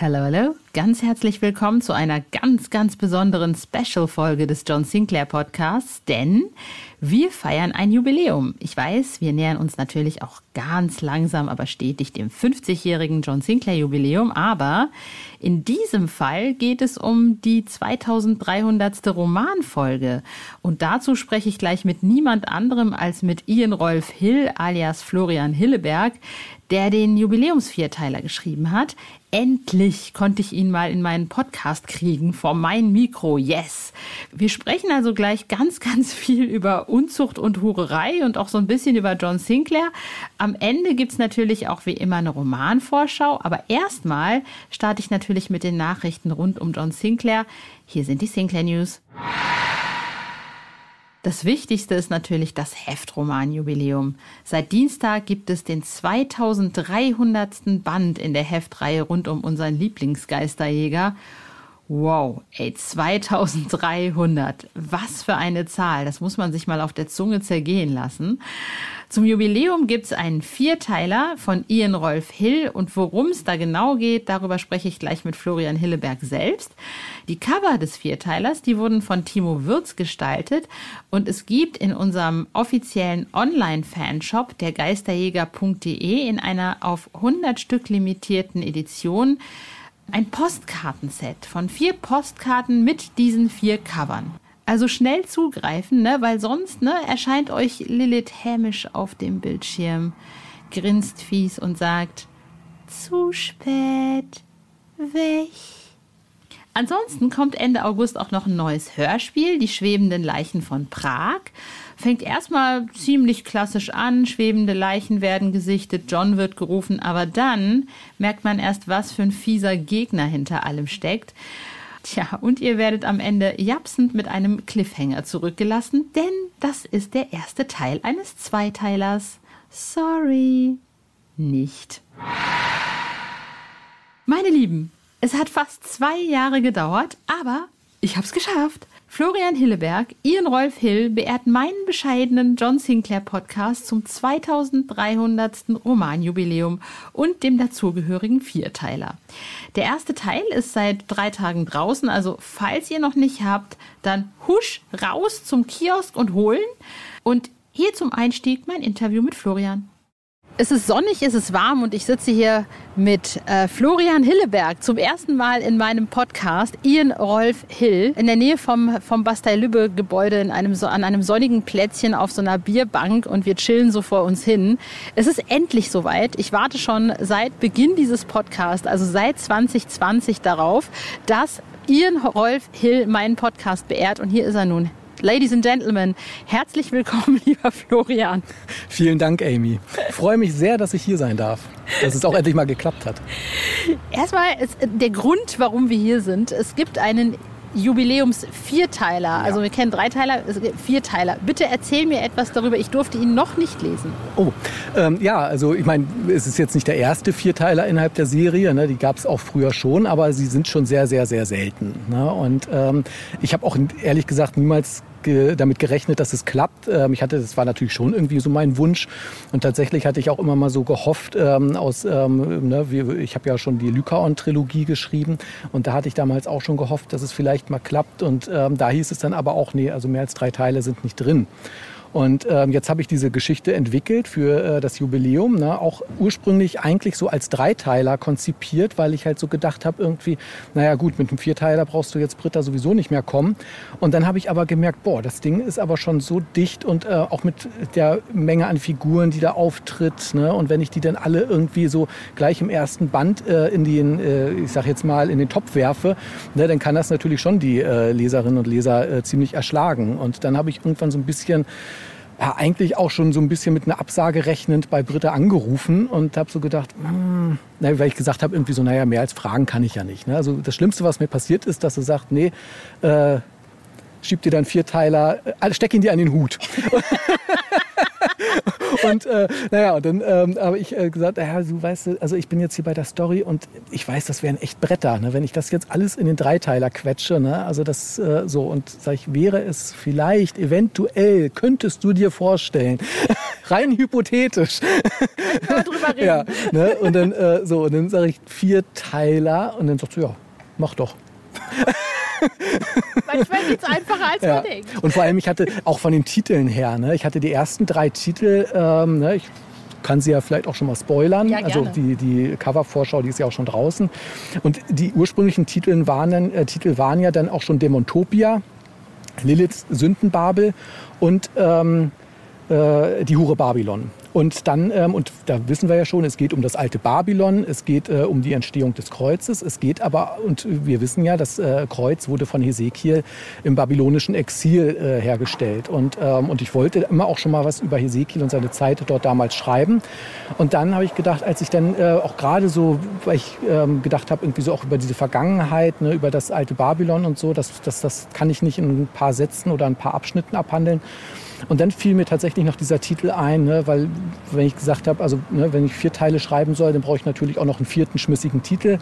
Hallo, hallo. Ganz herzlich willkommen zu einer ganz, ganz besonderen Special-Folge des John Sinclair Podcasts, denn wir feiern ein Jubiläum. Ich weiß, wir nähern uns natürlich auch ganz langsam, aber stetig dem 50-jährigen John Sinclair Jubiläum, aber in diesem Fall geht es um die 2300. Romanfolge und dazu spreche ich gleich mit niemand anderem als mit Ian Rolf Hill alias Florian Hilleberg, der den Jubiläumsvierteiler geschrieben hat. Endlich konnte ich ihn mal in meinen Podcast kriegen, vor mein Mikro, yes. Wir sprechen also gleich ganz, ganz viel über Unzucht und Hurerei und auch so ein bisschen über John Sinclair. Am Ende gibt's natürlich auch wie immer eine Romanvorschau, aber erstmal starte ich natürlich mit den Nachrichten rund um John Sinclair. Hier sind die Sinclair News. Das Wichtigste ist natürlich das Heftroman-Jubiläum. Seit Dienstag gibt es den 2300. Band in der Heftreihe rund um unseren Lieblingsgeisterjäger. Wow, ey, 2300. Was für eine Zahl. Das muss man sich mal auf der Zunge zergehen lassen. Zum Jubiläum gibt's einen Vierteiler von Ian Rolf Hill und worum es da genau geht, darüber spreche ich gleich mit Florian Hilleberg selbst. Die Cover des Vierteilers, die wurden von Timo Würz gestaltet und es gibt in unserem offiziellen Online-Fanshop der Geisterjäger.de in einer auf 100 Stück limitierten Edition ein Postkartenset von vier Postkarten mit diesen vier Covern. Also schnell zugreifen, ne? weil sonst ne, erscheint euch Lilith hämisch auf dem Bildschirm, grinst fies und sagt, zu spät, weg. Ansonsten kommt Ende August auch noch ein neues Hörspiel, Die schwebenden Leichen von Prag. Fängt erstmal ziemlich klassisch an, schwebende Leichen werden gesichtet, John wird gerufen, aber dann merkt man erst, was für ein fieser Gegner hinter allem steckt. Tja, und ihr werdet am Ende japsend mit einem Cliffhanger zurückgelassen, denn das ist der erste Teil eines Zweiteilers. Sorry, nicht. Meine Lieben, es hat fast zwei Jahre gedauert, aber ich hab's geschafft. Florian Hilleberg, Ian Rolf Hill beehrt meinen bescheidenen John Sinclair Podcast zum 2300. Romanjubiläum und dem dazugehörigen Vierteiler. Der erste Teil ist seit drei Tagen draußen, also falls ihr noch nicht habt, dann husch raus zum Kiosk und holen. Und hier zum Einstieg mein Interview mit Florian. Es ist sonnig, es ist warm und ich sitze hier mit äh, Florian Hilleberg zum ersten Mal in meinem Podcast, Ian Rolf Hill, in der Nähe vom, vom Bastei-Lübbe-Gebäude in einem, an einem sonnigen Plätzchen auf so einer Bierbank und wir chillen so vor uns hin. Es ist endlich soweit. Ich warte schon seit Beginn dieses Podcasts, also seit 2020 darauf, dass Ian Rolf Hill meinen Podcast beehrt und hier ist er nun. Ladies and Gentlemen, herzlich willkommen, lieber Florian. Vielen Dank, Amy. Ich freue mich sehr, dass ich hier sein darf, dass es auch endlich mal geklappt hat. Erstmal ist der Grund, warum wir hier sind. Es gibt einen Jubiläums-Vierteiler. Ja. Also wir kennen Dreiteiler, Vierteiler. Bitte erzähl mir etwas darüber. Ich durfte ihn noch nicht lesen. Oh, ähm, ja, also ich meine, es ist jetzt nicht der erste Vierteiler innerhalb der Serie. Ne? Die gab es auch früher schon, aber sie sind schon sehr, sehr, sehr selten. Ne? Und ähm, ich habe auch ehrlich gesagt niemals damit gerechnet, dass es klappt. Ähm, ich hatte, das war natürlich schon irgendwie so mein Wunsch. Und tatsächlich hatte ich auch immer mal so gehofft, ähm, aus, ähm, ne, ich habe ja schon die Lykaon-Trilogie geschrieben und da hatte ich damals auch schon gehofft, dass es vielleicht mal klappt. Und ähm, da hieß es dann aber auch, nee, also mehr als drei Teile sind nicht drin. Und ähm, jetzt habe ich diese Geschichte entwickelt für äh, das Jubiläum, ne? auch ursprünglich eigentlich so als Dreiteiler konzipiert, weil ich halt so gedacht habe, irgendwie, naja gut, mit einem Vierteiler brauchst du jetzt Britta sowieso nicht mehr kommen. Und dann habe ich aber gemerkt, boah, das Ding ist aber schon so dicht und äh, auch mit der Menge an Figuren, die da auftritt. Ne? Und wenn ich die dann alle irgendwie so gleich im ersten Band äh, in den, äh, ich sag jetzt mal, in den Topf werfe, ne, dann kann das natürlich schon die äh, Leserinnen und Leser äh, ziemlich erschlagen. Und dann habe ich irgendwann so ein bisschen ja, eigentlich auch schon so ein bisschen mit einer Absage rechnend bei Britta angerufen und habe so gedacht, hm, na, weil ich gesagt habe, irgendwie so, naja, mehr als fragen kann ich ja nicht. Ne? Also das Schlimmste, was mir passiert ist, dass sie sagt, nee, äh, schieb dir dann Vierteiler, äh, steck ihn dir an den Hut. und äh, naja, und dann ähm, habe ich äh, gesagt, ja, du weißt, also ich bin jetzt hier bei der Story und ich weiß, das wären echt Bretter, ne? wenn ich das jetzt alles in den Dreiteiler quetsche, ne? also das äh, so und sag ich, wäre es vielleicht, eventuell, könntest du dir vorstellen, rein hypothetisch. drüber reden. ja, ne? Und dann äh, so, und dann sage ich Vierteiler und dann sagt sie, ja, mach doch. Manchmal geht es einfacher, als Ja. man denkt. Und vor allem, ich hatte auch von den Titeln her, ne, ich hatte die ersten drei Titel, ähm, ne, ich kann sie ja vielleicht auch schon mal spoilern. Ja, also die, die Covervorschau, die ist ja auch schon draußen. Und die ursprünglichen Titeln waren, dann, äh, Titel waren ja dann auch schon Demontopia, Liliths Sündenbabel und ähm, äh, die Hure Babylon. Und dann, ähm, und da wissen wir ja schon, es geht um das alte Babylon, es geht äh, um die Entstehung des Kreuzes, es geht aber, und wir wissen ja, das äh, Kreuz wurde von Hesekiel im babylonischen Exil äh, hergestellt. Und, ähm, und ich wollte immer auch schon mal was über Hesekiel und seine Zeit dort damals schreiben. Und dann habe ich gedacht, als ich dann äh, auch gerade so, weil ich ähm, gedacht habe, irgendwie so auch über diese Vergangenheit, ne, über das alte Babylon und so, das, das, das kann ich nicht in ein paar Sätzen oder ein paar Abschnitten abhandeln. Und dann fiel mir tatsächlich noch dieser Titel ein, ne, weil wenn ich gesagt habe, also ne, wenn ich vier Teile schreiben soll, dann brauche ich natürlich auch noch einen vierten schmissigen Titel.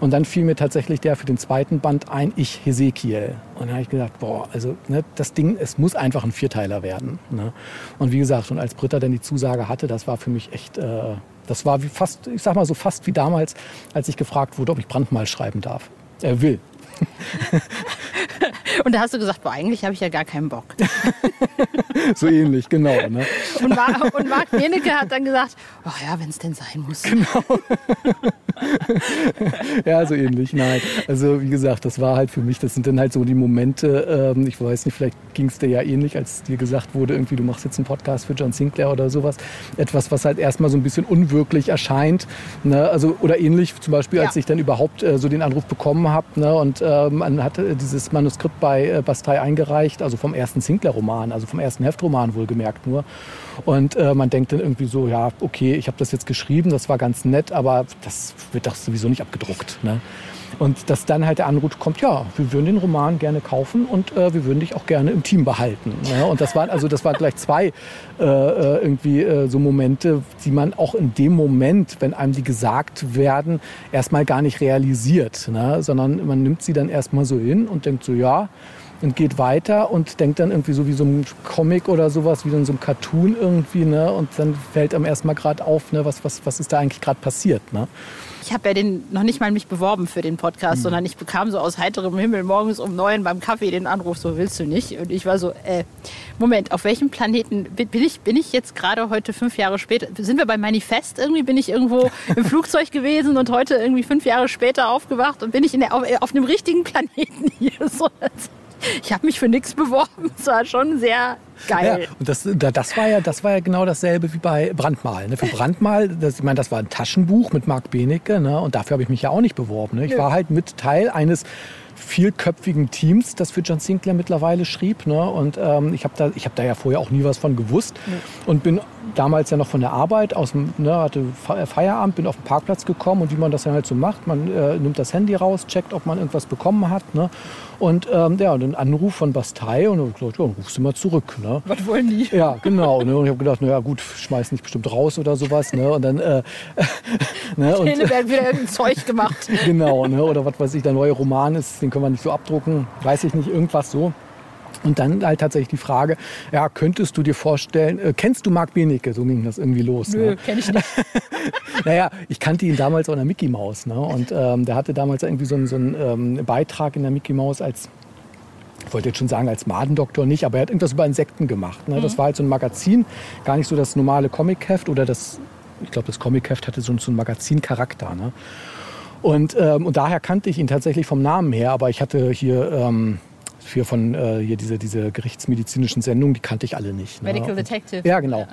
Und dann fiel mir tatsächlich der für den zweiten Band ein, Ich Hesekiel. Und da habe ich gedacht, boah, also ne, das Ding, es muss einfach ein Vierteiler werden. Ne? Und wie gesagt, und als Britta dann die Zusage hatte, das war für mich echt, äh, das war wie fast, ich sag mal so fast wie damals, als ich gefragt wurde, ob ich Brandmal schreiben darf. Er will. Und da hast du gesagt, boah, eigentlich habe ich ja gar keinen Bock. So ähnlich, genau. Ne? Und, Mar und Marc Benecke hat dann gesagt, oh ja, wenn es denn sein muss. Ja, so ähnlich, nein. Also wie gesagt, das war halt für mich, das sind dann halt so die Momente, ähm, ich weiß nicht, vielleicht ging es dir ja ähnlich, als dir gesagt wurde, irgendwie du machst jetzt einen Podcast für John Sinclair oder sowas. Etwas, was halt erstmal so ein bisschen unwirklich erscheint. Ne? Also, oder ähnlich zum Beispiel, als Ja. ich dann überhaupt äh, so den Anruf bekommen habe ne? und ähm, man hatte dieses Manuskript bei äh, Bastei eingereicht, also vom ersten Sinclair-Roman, also vom ersten Heftroman wohlgemerkt nur. Und äh, man denkt dann irgendwie so, ja, okay, ich habe das jetzt geschrieben, das war ganz nett, aber das wird doch sowieso nicht abgedruckt. Ne? Und dass dann halt der Anruf kommt, ja, wir würden den Roman gerne kaufen und äh, wir würden dich auch gerne im Team behalten. Ne? Und das waren also das waren gleich zwei äh, äh, irgendwie äh, so Momente, die man auch in dem Moment, wenn einem die gesagt werden, erstmal gar nicht realisiert, ne? sondern man nimmt sie dann erstmal so hin und denkt so, ja, und geht weiter und denkt dann irgendwie so wie so ein Comic oder sowas, wie in so einem Cartoon irgendwie, ne? Und dann fällt einem erstmal gerade auf, ne, was, was, was ist da eigentlich gerade passiert, ne? Ich habe ja den noch nicht mal mich beworben für den Podcast, sondern ich bekam so aus heiterem Himmel morgens um neun beim Kaffee den Anruf, so willst du nicht? Und ich war so, äh, Moment, auf welchem Planeten bin bin ich, bin ich jetzt gerade heute fünf Jahre später? Sind wir bei Manifest irgendwie? Bin ich irgendwo im Flugzeug gewesen und heute irgendwie fünf Jahre später aufgewacht und bin ich in der, auf, auf einem richtigen Planeten hier? So, ich habe mich für nichts beworben. Es war schon sehr geil. Ja, und das, da- das, war ja, das war ja genau dasselbe wie bei Brandmal. Ne? Für Brandmal, das, ich meine, das war ein Taschenbuch mit Marc Benecke ne? und dafür habe ich mich ja auch nicht beworben. Ne? Ich war halt mit Teil eines vielköpfigen Teams, das für John Sinclair mittlerweile schrieb. Ne? Und ähm, ich habe da, ich hab da ja vorher auch nie was von gewusst und bin damals ja noch von der Arbeit aus dem, ne, hatte Fe- Feierabend, bin auf den Parkplatz gekommen und wie man das dann halt so macht, man äh, nimmt das Handy raus, checkt, ob man irgendwas bekommen hat. Ne? Und ähm, ja, und ein Anruf von Bastei und ich gesagt, ja, dann rufst du mal zurück. Ne? Was wollen die? Ja, genau. Ne? Und ich habe gedacht, naja gut, schmeiß nicht bestimmt raus oder sowas. Ne? Und dann, äh, ne? und, werden wieder irgendein Zeug gemacht. genau, ne? oder was weiß ich, der neue Roman ist, den können wir nicht so abdrucken, weiß ich nicht, irgendwas so. Und dann halt tatsächlich die Frage, ja, könntest du dir vorstellen, äh, kennst du Marc Benecke? So ging das irgendwie los. Nö, Ne? kenne ich nicht. Naja, ich kannte ihn damals auch in der Mickey Mouse. Ne? Und ähm, der hatte damals irgendwie so einen, so einen ähm, Beitrag in der Mickey Mouse als ich wollte jetzt schon sagen als Madendoktor nicht, aber er hat irgendwas über Insekten gemacht. Ne? Das war halt so ein Magazin, gar nicht so das normale Comicheft oder das, ich glaube, das Comicheft hatte so, so einen Magazincharakter. Ne? Und, ähm, und daher kannte ich ihn tatsächlich vom Namen her, aber ich hatte hier ähm, für von äh, hier diese, diese gerichtsmedizinischen Sendungen, die kannte ich alle nicht. Ne? Medical Detective. Ja, genau.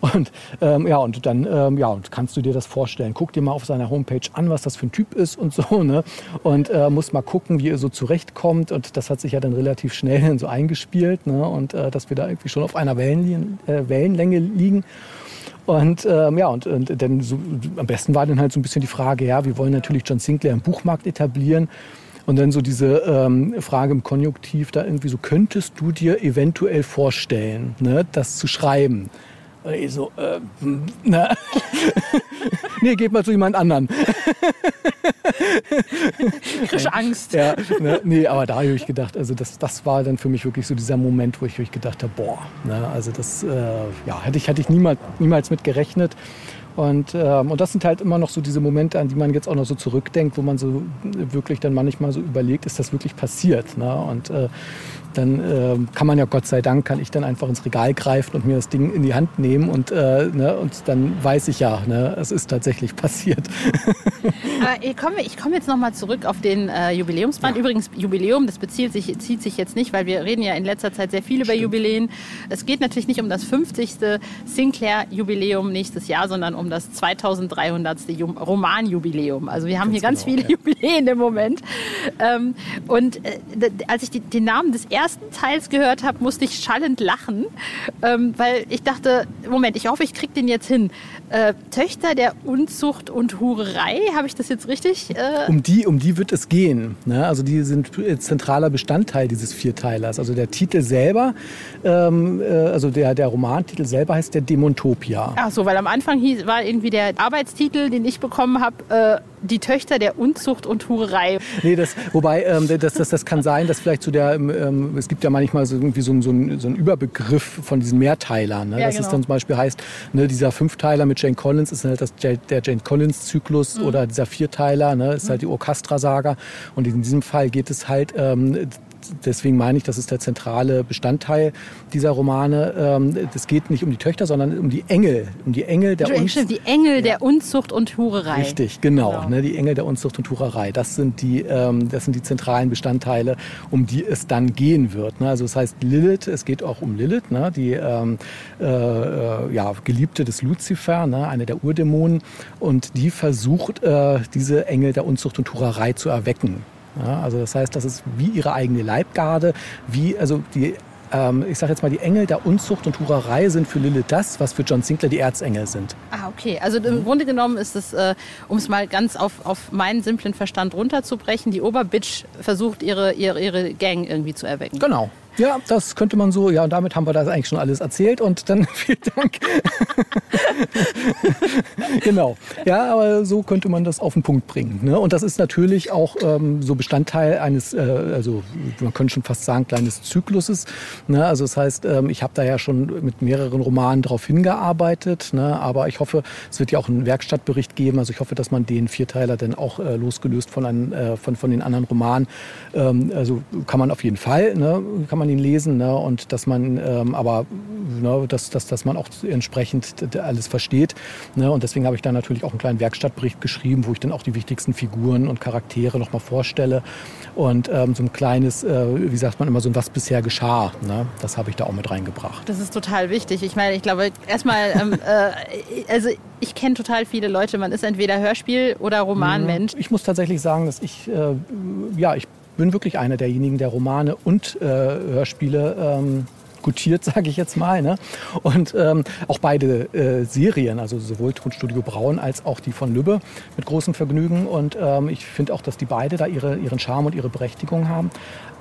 Und ähm, ja, und dann ähm, ja, und kannst du dir das vorstellen. Guck dir mal auf seiner Homepage an, was das für ein Typ ist und so, ne? Und äh, musst mal gucken, wie er so zurechtkommt. Und das hat sich ja dann relativ schnell so eingespielt, ne? Und äh, dass wir da irgendwie schon auf einer Wellenlänge, äh, Wellenlänge liegen. Und ähm, ja, und, und dann so, am besten war dann halt so ein bisschen die Frage, ja, wir wollen natürlich John Sinclair im Buchmarkt etablieren. Und dann so diese ähm, Frage im Konjunktiv da irgendwie so, könntest du dir eventuell vorstellen, ne, das zu schreiben? Und ich so, äh, na. nee, geht mal zu jemand anderen. Krisch Angst. Ja, ne, nee, aber da habe ich gedacht, also das, das war dann für mich wirklich so dieser Moment, wo ich, wo ich gedacht habe, boah, ne, also das äh, ja, hätte ich, hätte ich niemals, niemals mit gerechnet. Und, ähm, und das sind halt immer noch so diese Momente, an die man jetzt auch noch so zurückdenkt, wo man so wirklich dann manchmal so überlegt, ist das wirklich passiert? Ne? Und äh, dann äh, kann man ja Gott sei Dank, kann ich dann einfach ins Regal greifen und mir das Ding in die Hand nehmen und, äh, ne, und dann weiß ich ja, ne, es ist tatsächlich passiert. Aber ich komme, ich komme jetzt nochmal zurück auf den äh, Jubiläumsband. Ja. Übrigens, Jubiläum, das bezieht sich, zieht sich jetzt nicht, weil wir reden ja in letzter Zeit sehr viel über Stimmt. Jubiläen. Es geht natürlich nicht um das 50. Sinclair-Jubiläum nächstes Jahr, sondern um das 2300. Roman-Jubiläum. Also wir haben ganz hier ganz genau, viele ja. Jubiläen im Moment. Ähm, und äh, als ich die, den Namen des ersten ersten Teils gehört habe, musste ich schallend lachen, ähm, weil ich dachte, Moment, ich hoffe, ich kriege den jetzt hin. Äh, Töchter der Unzucht und Hurerei, habe ich das jetzt richtig? Äh um, die, um die wird es gehen. Ne? Also die sind zentraler Bestandteil dieses Vierteilers. Also der Titel selber, ähm, äh, also der, der Romantitel selber heißt der Demontopia. Ach so, weil am Anfang hieß, war irgendwie der Arbeitstitel, den ich bekommen habe, äh, die Töchter der Unzucht und Hurerei. Nee, das, wobei, ähm, das, das, das kann sein, dass vielleicht zu der, ähm, es gibt ja manchmal so irgendwie so, so, ein, so einen Überbegriff von diesen Mehrteilern. Ne? Ja, dass genau. es dann zum Beispiel heißt, ne, dieser Fünfteiler mit Jane Collins ist halt das, der Jane Collins-Zyklus mhm. oder dieser Vierteiler ne, ist halt die Orchestra-Saga. Und in diesem Fall geht es halt ähm, deswegen meine ich, das ist der zentrale Bestandteil dieser Romane. Ähm, es geht nicht um die Töchter, sondern um die Engel, um die Engel der Unzucht. Die Engel ja. der Unzucht und Hurerei. Richtig, genau, genau. Ne, die Engel der Unzucht und Hurerei. Das sind die, ähm, das sind die zentralen Bestandteile, um die es dann gehen wird. Ne? Also es heißt Lilith, es geht auch um Lilith, ne? die ähm, äh, äh, ja, Geliebte des Luzifer, ne? eine der Urdämonen, und die versucht, äh, diese Engel der Unzucht und Hurerei zu erwecken. Ja, also das heißt, das ist wie ihre eigene Leibgarde, wie also die ähm, ich sage jetzt mal, die Engel der Unzucht und Hurerei sind für Lilith das, was für John Sinclair die Erzengel sind. Ah, okay. Also im Grunde genommen ist es, äh, um es mal ganz auf, auf meinen simplen Verstand runterzubrechen, die Oberbitch versucht, ihre, ihre, ihre Gang irgendwie zu erwecken. Genau. Ja, das könnte man so. Ja, und damit haben wir das eigentlich schon alles erzählt. Und dann vielen Dank. genau. Ja, aber so könnte man das auf den Punkt bringen. Ne? Und das ist natürlich auch ähm, so Bestandteil eines, äh, also man könnte schon fast sagen, kleines Zykluses. Ne? Also das heißt, ähm, ich habe da ja schon mit mehreren Romanen darauf hingearbeitet. Ne? Aber ich hoffe, es wird ja auch einen Werkstattbericht geben. Also ich hoffe, dass man den Vierteiler dann auch äh, losgelöst von, einem, äh, von, von den anderen Romanen, ähm, also kann man auf jeden Fall, ne? kann man man ihn lesen ne? und dass man ähm, aber ne, dass, dass, dass man auch entsprechend alles versteht. Ne? Und deswegen habe ich da natürlich auch einen kleinen Werkstattbericht geschrieben, wo ich dann auch die wichtigsten Figuren und Charaktere nochmal vorstelle. Und ähm, so ein kleines, äh, wie sagt man immer, so ein Was bisher geschah. Ne? Das habe ich da auch mit reingebracht. Das ist total wichtig. Ich meine, ich glaube, erstmal, ähm, äh, also ich kenne total viele Leute. Man ist entweder Hörspiel- oder Romanmensch. Ich muss tatsächlich sagen, dass ich, äh, ja, ich bin wirklich einer derjenigen, der Romane und äh, Hörspiele ähm, gutiert, sage ich jetzt mal. Ne? Und ähm, auch beide äh, Serien, also sowohl Tonstudio Braun als auch die von Lübbe, mit großem Vergnügen. Und ähm, ich finde auch, dass die beide da ihre, ihren Charme und ihre Berechtigung haben.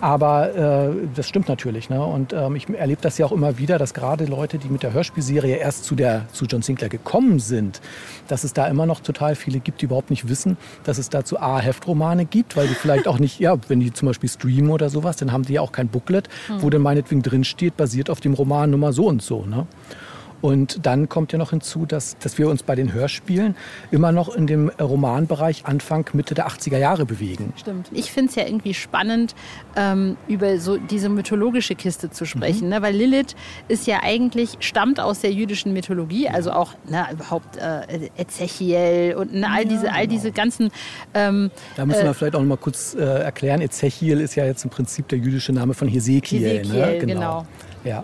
Aber äh, das stimmt natürlich. Ne? Und ähm, ich erlebe das ja auch immer wieder, dass gerade Leute, die mit der Hörspielserie erst zu, der, zu John Sinclair gekommen sind, dass es da immer noch total viele gibt, die überhaupt nicht wissen, dass es dazu A, Heftromane gibt, weil die vielleicht auch nicht, ja, wenn die zum Beispiel streamen oder sowas, dann haben die ja auch kein Booklet, wo dann meinetwegen drinsteht, basiert auf dem Roman Nummer so und so. Ne? Und dann kommt ja noch hinzu, dass, dass wir uns bei den Hörspielen immer noch in dem Romanbereich Anfang, Mitte der 80er Jahre bewegen. Stimmt. Ich finde es ja irgendwie spannend, ähm, über so diese mythologische Kiste zu sprechen, mhm. ne? weil Lilith ist ja eigentlich, stammt aus der jüdischen Mythologie, also auch na, ne, überhaupt äh, Ezechiel und ne, all, diese, all diese ganzen... Ähm, da müssen wir äh, vielleicht auch noch mal kurz äh, erklären, Ezechiel ist ja jetzt im Prinzip der jüdische Name von Hesekiel. Hesekiel, ne? genau. genau. Ja.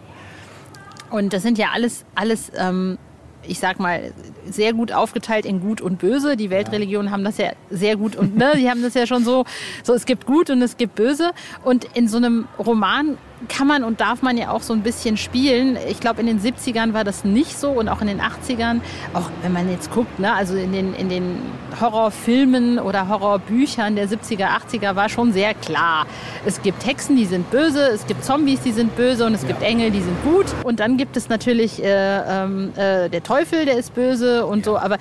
Und das sind ja alles, alles ähm, ich sag mal, sehr gut aufgeteilt in Gut und Böse. Die Weltreligionen haben das ja sehr gut und ne, die haben das ja schon so, so es gibt Gut und es gibt Böse. Und in so einem Roman kann man und darf man ja auch so ein bisschen spielen. Ich glaube, in den 70ern war das nicht so und auch in den 80ern, auch wenn man jetzt guckt, ne, also in den, in den Horrorfilmen oder Horrorbüchern der 70er, 80er war schon sehr klar. Es gibt Hexen, die sind böse, es gibt Zombies, die sind böse und es ja. gibt Engel, die sind gut. Und dann gibt es natürlich äh, äh, der Teufel, der ist böse und so. Aber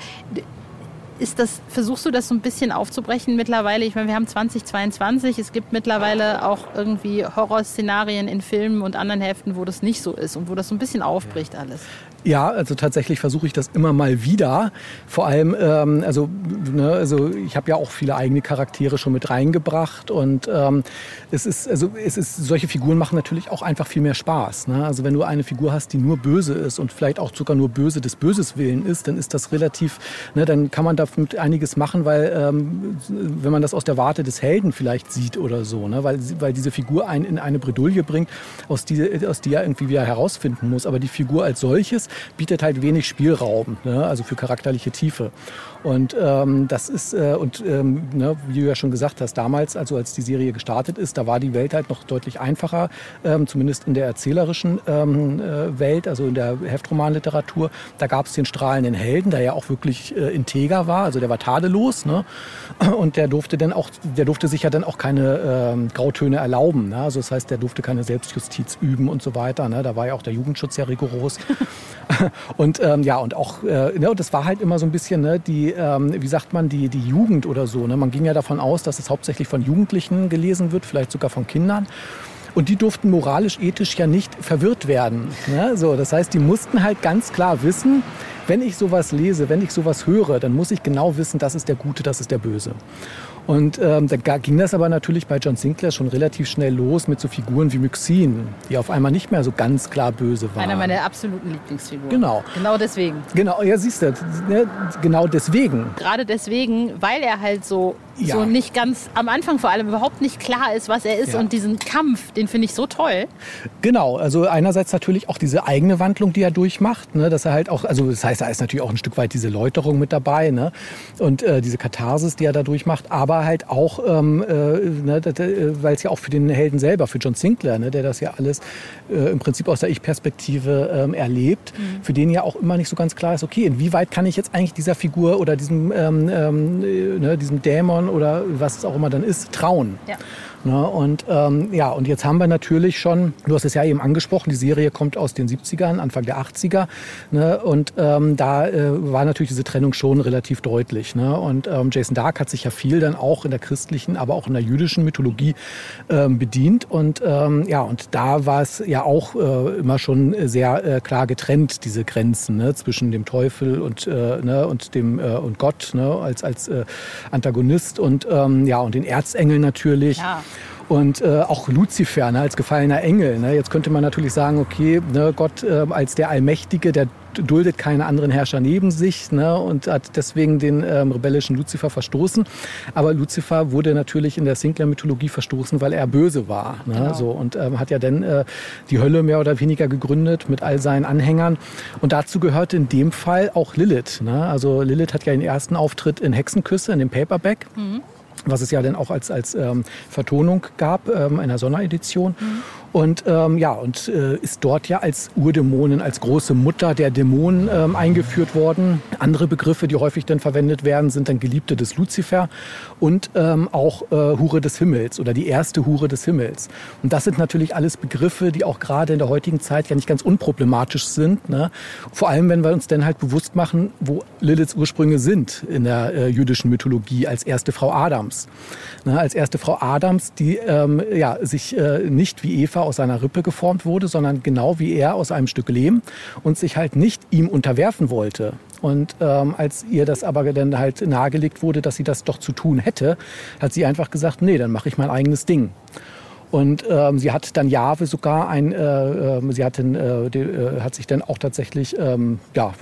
ist das, versuchst du das so ein bisschen aufzubrechen mittlerweile? Ich meine, wir haben 2022, es gibt mittlerweile auch irgendwie Horrorszenarien in Filmen und anderen Heften, wo das nicht so ist und wo das so ein bisschen aufbricht alles. Ja, also tatsächlich versuche ich das immer mal wieder. Vor allem, ähm, also, ne, also ich habe ja auch viele eigene Charaktere schon mit reingebracht und ähm, es ist, also es ist, solche Figuren machen natürlich auch einfach viel mehr Spaß. Ne? Also wenn du eine Figur hast, die nur böse ist und vielleicht auch sogar nur böse des Böses willen ist, dann ist das relativ, ne, dann kann man damit einiges machen, weil ähm, wenn man das aus der Warte des Helden vielleicht sieht oder so, ne? weil, weil diese Figur einen in eine Bredouille bringt, aus, die, aus die er irgendwie wieder herausfinden muss. Aber die Figur als solches bietet halt wenig Spielraum, ne? also für charakterliche Tiefe. Und ähm, das ist, äh, und ähm, ne, wie du ja schon gesagt hast, damals, also als die Serie gestartet ist, da war die Welt halt noch deutlich einfacher, ähm, zumindest in der erzählerischen ähm, äh, Welt, also in der Heftromanliteratur. Da gab es den strahlenden Helden, der ja auch wirklich äh, integer war, also der war tadellos. Ne? Und der durfte dann auch, der durfte sich ja dann auch keine ähm, Grautöne erlauben. Ne? Also das heißt, der durfte keine Selbstjustiz üben und so weiter. Ne? Da war ja auch der Jugendschutz ja rigoros. und ähm, ja, und auch, äh, ne, das war halt immer so ein bisschen ne, die, ähm, wie sagt man, die, die Jugend oder so. Ne? Man ging ja davon aus, dass es hauptsächlich von Jugendlichen gelesen wird, vielleicht sogar von Kindern. Und die durften moralisch, ethisch ja nicht verwirrt werden. Ne? So, das heißt, die mussten halt ganz klar wissen, wenn ich sowas lese, wenn ich sowas höre, dann muss ich genau wissen, das ist der Gute, das ist der Böse. Und ähm, da ging das aber natürlich bei John Sinclair schon relativ schnell los mit so Figuren wie Myxine, die auf einmal nicht mehr so ganz klar böse waren. Einer meiner absoluten Lieblingsfiguren. Genau. Genau deswegen. Genau, ja, siehst du, ne, genau deswegen. Gerade deswegen, weil er halt so ja. so nicht ganz, am Anfang vor allem überhaupt nicht klar ist, was er ist. Ja. Und diesen Kampf, den finde ich so toll. Genau, also einerseits natürlich auch diese eigene Wandlung, die er durchmacht, ne, dass er halt auch, also das heißt, da ist natürlich auch ein Stück weit diese Läuterung mit dabei, ne, und äh, diese Katharsis, die er da durchmacht, aber halt auch, ähm, äh, ne, äh, weil es ja auch für den Helden selber, für John Sinclair, ne, der das ja alles äh, im Prinzip aus der Ich-Perspektive ähm, erlebt, mhm. für den ja auch immer nicht so ganz klar ist, okay, inwieweit kann ich jetzt eigentlich dieser Figur oder diesem, ähm, ähm äh, ne, diesem Dämon oder was es auch immer dann ist, trauen. Ja. Ne? Und ähm, ja, und jetzt haben wir natürlich schon, du hast es ja eben angesprochen, die Serie kommt aus den 70ern, Anfang der 80er. Ne? Und ähm, da äh, war natürlich diese Trennung schon relativ deutlich. Ne? Und ähm, Jason Dark hat sich ja viel dann auch in der christlichen, aber auch in der jüdischen Mythologie ähm, bedient. Und ähm, ja, und da war es ja auch äh, immer schon sehr äh, klar getrennt, diese Grenzen ne? zwischen dem Teufel und, äh, ne? und dem äh, und Gott ne? als, als äh, Antagonist und ähm, ja, und den Erzengeln natürlich. Ja. Und äh, auch Luzifer ne, als gefallener Engel. Ne? Jetzt könnte man natürlich sagen, okay, ne, Gott äh, als der Allmächtige, der duldet keine anderen Herrscher neben sich ne, und hat deswegen den ähm, rebellischen Luzifer verstoßen. Aber Luzifer wurde natürlich in der Sinclair-Mythologie verstoßen, weil er böse war. Ne, genau. so, und ähm, hat ja dann äh, die Hölle mehr oder weniger gegründet mit all seinen Anhängern. Und dazu gehörte in dem Fall auch Lilith. Ne? Also Lilith hat ja den ersten Auftritt in Hexenküsse, in dem Paperback. Mhm was es ja dann auch als, als ähm, Vertonung gab, ähm, einer Sonderedition. Mhm. Und ähm, ja, und äh, ist dort ja als Urdämonin, als große Mutter der Dämonen ähm, eingeführt worden. Andere Begriffe, die häufig dann verwendet werden, sind dann Geliebte des Luzifer und ähm, auch äh, Hure des Himmels oder die erste Hure des Himmels. Und das sind natürlich alles Begriffe, die auch gerade in der heutigen Zeit ja nicht ganz unproblematisch sind. Ne? Vor allem, wenn wir uns dann halt bewusst machen, wo Liliths Ursprünge sind in der äh, jüdischen Mythologie als erste Frau Adams. Ne, als erste Frau Adams, die ähm, ja, sich äh, nicht wie Eva aus seiner Rippe geformt wurde, sondern genau wie er aus einem Stück Lehm und sich halt nicht ihm unterwerfen wollte. Und ähm, als ihr das aber dann halt nahegelegt wurde, dass sie das doch zu tun hätte, hat sie einfach gesagt, nee, dann mache ich mein eigenes Ding. Und ähm, sie hat dann Jahwe sogar ein, äh, äh, sie hat, den, äh, die, äh, hat sich dann auch tatsächlich ähm, ja,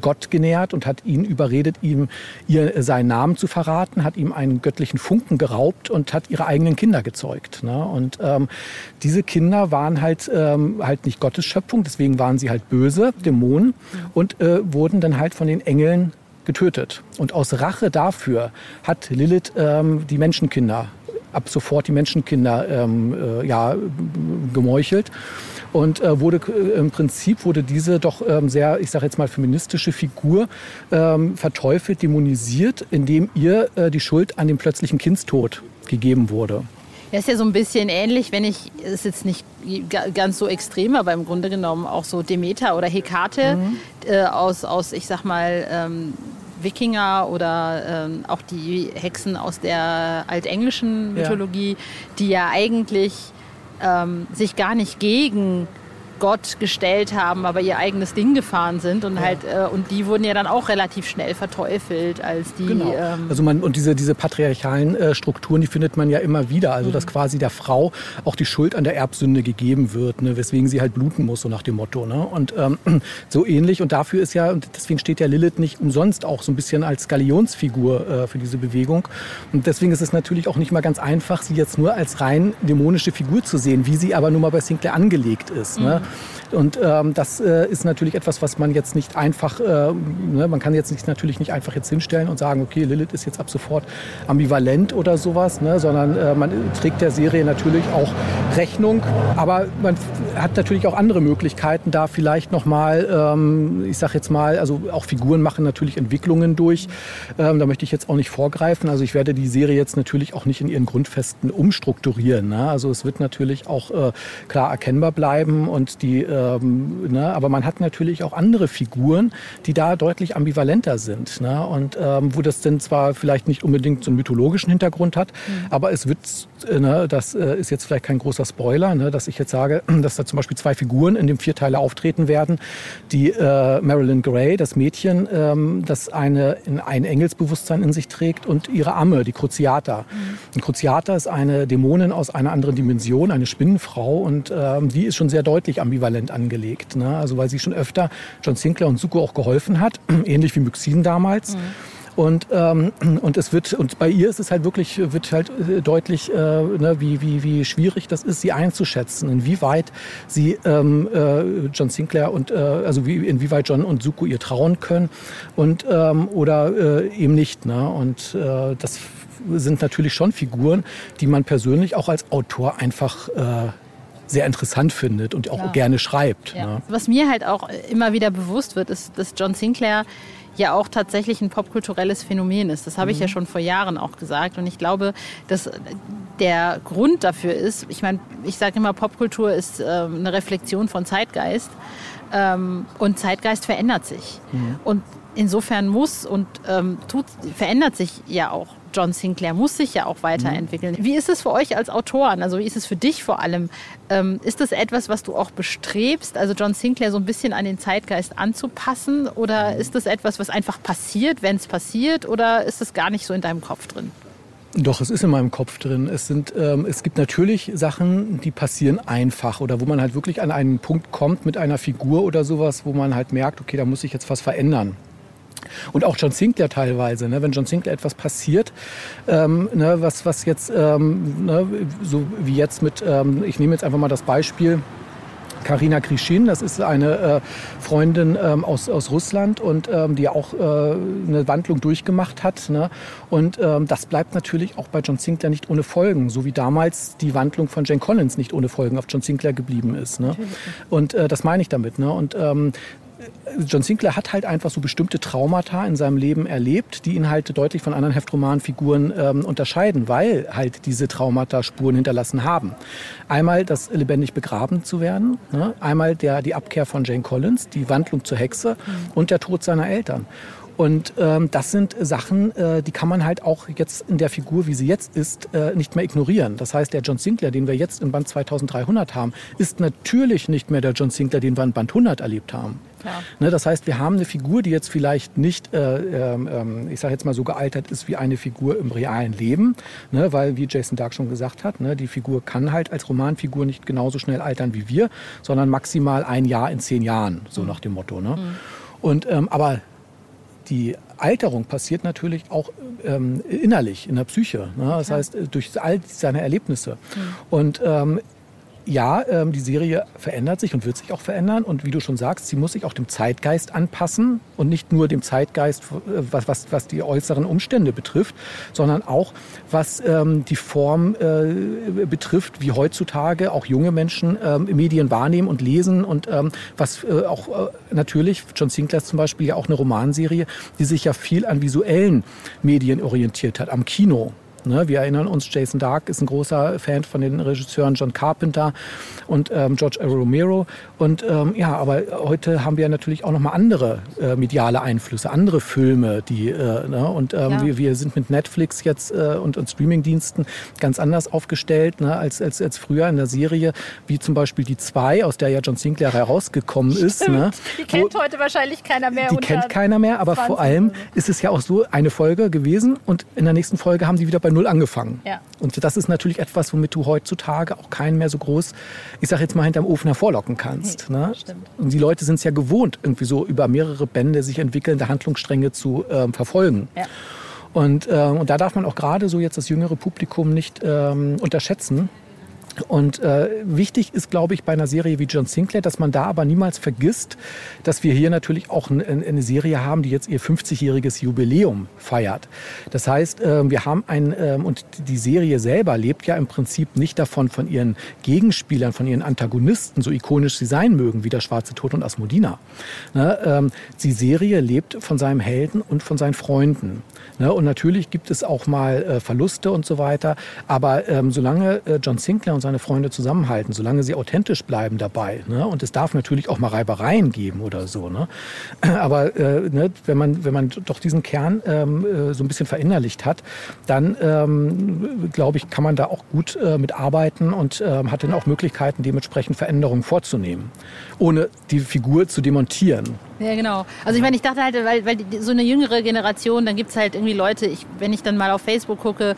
Gott genähert und hat ihn überredet, ihm ihr seinen Namen zu verraten, hat ihm einen göttlichen Funken geraubt und hat ihre eigenen Kinder gezeugt. Ne? Und ähm, diese Kinder waren halt, ähm, halt nicht Gottes Schöpfung, deswegen waren sie halt böse, Dämonen und äh, wurden dann halt von den Engeln getötet. Und aus Rache dafür hat Lilith ähm, die Menschenkinder ab sofort die Menschenkinder ähm, äh, ja, gemeuchelt. Und äh, wurde äh, im Prinzip wurde diese doch ähm, sehr, ich sage jetzt mal, feministische Figur ähm, verteufelt, dämonisiert, indem ihr äh, die Schuld an dem plötzlichen Kindstod gegeben wurde. Das ist ja so ein bisschen ähnlich, wenn ich, ist jetzt nicht ganz so extrem, aber im Grunde genommen auch so Demeter oder Hekate mhm. äh, aus, aus, ich sag mal, ähm, Wikinger oder ähm, auch die Hexen aus der altenglischen Mythologie, ja. die ja eigentlich ähm, sich gar nicht gegen Gott gestellt haben, aber ihr eigenes Ding gefahren sind und ja. halt äh, und die wurden ja dann auch relativ schnell verteufelt als die. Genau. Ähm also man und diese diese patriarchalen äh, Strukturen, die findet man ja immer wieder. Also mhm. dass quasi der Frau auch die Schuld an der Erbsünde gegeben wird, ne, weswegen sie halt bluten muss so nach dem Motto. Ne? Und ähm, so ähnlich und dafür ist ja und deswegen steht ja Lilith nicht umsonst auch so ein bisschen als Galionsfigur äh, für diese Bewegung. Und deswegen ist es natürlich auch nicht mal ganz einfach, sie jetzt nur als rein dämonische Figur zu sehen, wie sie aber nun mal bei Sinclair angelegt ist. Ne? Mhm. Ne? Und ähm, das äh, ist natürlich etwas, was man jetzt nicht einfach, äh, ne, man kann jetzt nicht, natürlich nicht einfach jetzt hinstellen und sagen, okay, Lilith ist jetzt ab sofort ambivalent oder sowas, ne, sondern äh, man trägt der Serie natürlich auch Rechnung. Aber man hat natürlich auch andere Möglichkeiten, da vielleicht nochmal, ähm, ich sag jetzt mal, also auch Figuren machen natürlich Entwicklungen durch. Ähm, da möchte ich jetzt auch nicht vorgreifen. Also ich werde die Serie jetzt natürlich auch nicht in ihren Grundfesten umstrukturieren. Ne? Also es wird natürlich auch äh, klar erkennbar bleiben und die ähm, ne, aber man hat natürlich auch andere Figuren, die da deutlich ambivalenter sind. Ne? Und ähm, wo das denn zwar vielleicht nicht unbedingt so einen mythologischen Hintergrund hat, mhm. aber es wird, äh, ne, das äh, ist jetzt vielleicht kein großer Spoiler, ne, dass ich jetzt sage, dass da zum Beispiel zwei Figuren in dem Vierteiler auftreten werden. Die äh, Marilyn Gray, das Mädchen, ähm, das eine, ein Engelsbewusstsein in sich trägt und ihre Amme, die Cruciata. Mhm. Und Cruciata ist eine Dämonin aus einer anderen Dimension, eine Spinnenfrau und ähm, die ist schon sehr deutlich ambivalent angelegt. Ne? Also weil sie schon öfter John Sinclair und Suko auch geholfen hat, ähnlich wie Myxin damals. Mhm. Und, ähm, und es wird, und bei ihr ist es halt wirklich, wird halt äh, deutlich, äh, ne, wie, wie, wie schwierig das ist, sie einzuschätzen, inwieweit sie ähm, äh, John Sinclair und, äh, also wie, inwieweit John und Suko ihr trauen können und, ähm, oder äh, eben nicht. Ne? Und äh, das sind natürlich schon Figuren, die man persönlich auch als Autor einfach äh, sehr interessant findet und auch Klar. gerne schreibt. Ja. Ne? Was mir halt auch immer wieder bewusst wird, ist, dass John Sinclair ja auch tatsächlich ein popkulturelles Phänomen ist. Das habe ich ja mhm. schon vor Jahren auch gesagt. Und ich glaube, dass der Grund dafür ist, ich meine, ich sage immer, Popkultur ist äh, eine Reflexion von Zeitgeist. Ähm, und Zeitgeist verändert sich. Mhm. Und insofern muss und ähm, tut, verändert sich ja auch John Sinclair muss sich ja auch weiterentwickeln. Mhm. Wie ist es für euch als Autoren? Also wie ist es für dich vor allem? Ähm, ist das etwas, was du auch bestrebst, also John Sinclair so ein bisschen an den Zeitgeist anzupassen? Oder ist das etwas, was einfach passiert, wenn es passiert? Oder ist es gar nicht so in deinem Kopf drin? Doch, es ist in meinem Kopf drin. Es, sind, ähm, es gibt natürlich Sachen, die passieren einfach oder wo man halt wirklich an einen Punkt kommt mit einer Figur oder sowas, wo man halt merkt, okay, da muss ich jetzt was verändern. Und auch John Sinclair teilweise, ne? wenn John Sinclair etwas passiert, ähm, ne? was, was jetzt, ähm, ne? so wie jetzt mit, ähm, ich nehme jetzt einfach mal das Beispiel, Karina Krischin, das ist eine äh, Freundin ähm, aus, aus Russland und ähm, die auch äh, eine Wandlung durchgemacht hat. Ne? Und ähm, das bleibt natürlich auch bei John Sinclair nicht ohne Folgen, so wie damals die Wandlung von Jane Collins nicht ohne Folgen auf John Sinclair geblieben ist. Ne? Und äh, das meine ich damit. Ne? Und ähm, John Sinclair hat halt einfach so bestimmte Traumata in seinem Leben erlebt, die ihn halt deutlich von anderen Heftromanfiguren ähm, unterscheiden, weil halt diese Traumata Spuren hinterlassen haben. Einmal das lebendig begraben zu werden, ne? einmal der, die Abkehr von Jane Collins, die Wandlung zur Hexe mhm. und der Tod seiner Eltern. Und ähm, das sind Sachen, äh, die kann man halt auch jetzt in der Figur, wie sie jetzt ist, äh, nicht mehr ignorieren. Das heißt, der John Sinclair, den wir jetzt in Band 2300 haben, ist natürlich nicht mehr der John Sinclair, den wir in Band 100 erlebt haben. Ne, das heißt, wir haben eine Figur, die jetzt vielleicht nicht, äh, äh, ich sage jetzt mal so gealtert ist wie eine Figur im realen Leben, ne, weil wie Jason Dark schon gesagt hat, ne, die Figur kann halt als Romanfigur nicht genauso schnell altern wie wir, sondern maximal ein Jahr in zehn Jahren, so mhm. nach dem Motto. Ne? Mhm. Und ähm, aber die Alterung passiert natürlich auch ähm, innerlich in der Psyche. Ne? Das heißt, durch all seine Erlebnisse. Mhm. Und ähm, ja, ähm, die Serie verändert sich und wird sich auch verändern. Und wie du schon sagst, sie muss sich auch dem Zeitgeist anpassen und nicht nur dem Zeitgeist, äh, was, was, was die äußeren Umstände betrifft, sondern auch was ähm, die Form äh, betrifft, wie heutzutage auch junge Menschen ähm, Medien wahrnehmen und lesen und ähm, was äh, auch äh, natürlich, John Sinclair zum Beispiel ja auch eine Romanserie, die sich ja viel an visuellen Medien orientiert hat, am Kino. Ne, wir erinnern uns, Jason Dark ist ein großer Fan von den Regisseuren John Carpenter und ähm, George A. Romero. Und ähm, ja, aber heute haben wir natürlich auch noch mal andere äh, mediale Einflüsse, andere Filme, die äh, ne, und ähm, ja. wir, wir, sind mit Netflix jetzt äh, und, und Streamingdiensten ganz anders aufgestellt ne, als, als, als früher in der Serie, wie zum Beispiel die zwei, aus der ja John Sinclair herausgekommen ist. Ne, die kennt wo, heute wahrscheinlich keiner mehr. Die kennt keiner mehr, aber vor allem ist es ja auch so eine Folge gewesen und in der nächsten Folge haben die wieder bei bei Null angefangen. Ja. Und das ist natürlich etwas, womit du heutzutage auch keinen mehr so groß, ich sage jetzt mal, hinterm Ofen hervorlocken kannst. Nee, ne? Und die Leute sind es ja gewohnt, irgendwie so über mehrere Bände sich entwickelnde Handlungsstränge zu ähm, verfolgen. Ja. Und, ähm, und da darf man auch gerade so jetzt das jüngere Publikum nicht ähm, unterschätzen, und äh, wichtig ist, glaube ich, bei einer Serie wie John Sinclair, dass man da aber niemals vergisst, dass wir hier natürlich auch eine, Serie haben, die jetzt ihr 50-jähriges Jubiläum feiert. Das heißt, äh, wir haben ein, äh, und die Serie selber lebt ja im Prinzip nicht davon, von ihren Gegenspielern, von ihren Antagonisten, so ikonisch sie sein mögen, wie der Schwarze Tod und Asmodina. Ne, ähm, die Serie lebt von seinem Helden und von seinen Freunden. Ne, und natürlich gibt es auch mal äh, Verluste und so weiter. Aber ähm, solange äh, John Sinclair und seine Freunde zusammenhalten, solange sie authentisch bleiben dabei. Ne? Und es darf natürlich auch mal Reibereien geben oder so. Ne? Aber äh, ne, wenn, man, wenn man doch diesen Kern ähm, äh, so ein bisschen verinnerlicht hat, dann ähm, glaube ich, kann man da auch gut äh, mit und ähm, hat dann auch Möglichkeiten, dementsprechend Veränderungen vorzunehmen, ohne die Figur zu demontieren. Ja, genau. Also ich meine, ich dachte halt, weil, weil so eine jüngere Generation, dann gibt es halt irgendwie Leute, ich, wenn ich dann mal auf Facebook gucke,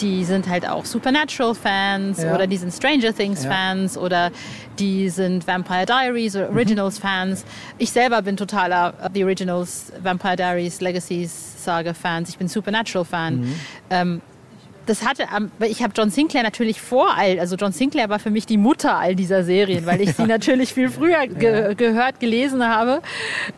die sind halt auch Supernatural-Fans ja. oder die sind Stranger Things-Fans ja. oder die sind Vampire Diaries oder Originals-Fans. Ich selber bin totaler The Originals, Vampire Diaries, Legacies, Saga-Fans. Ich bin Supernatural-Fan. Mhm. Ähm, das hatte, ich habe John Sinclair natürlich vor all, also John Sinclair war für mich die Mutter all dieser Serien, weil ich sie natürlich viel früher ge gehört, gelesen habe.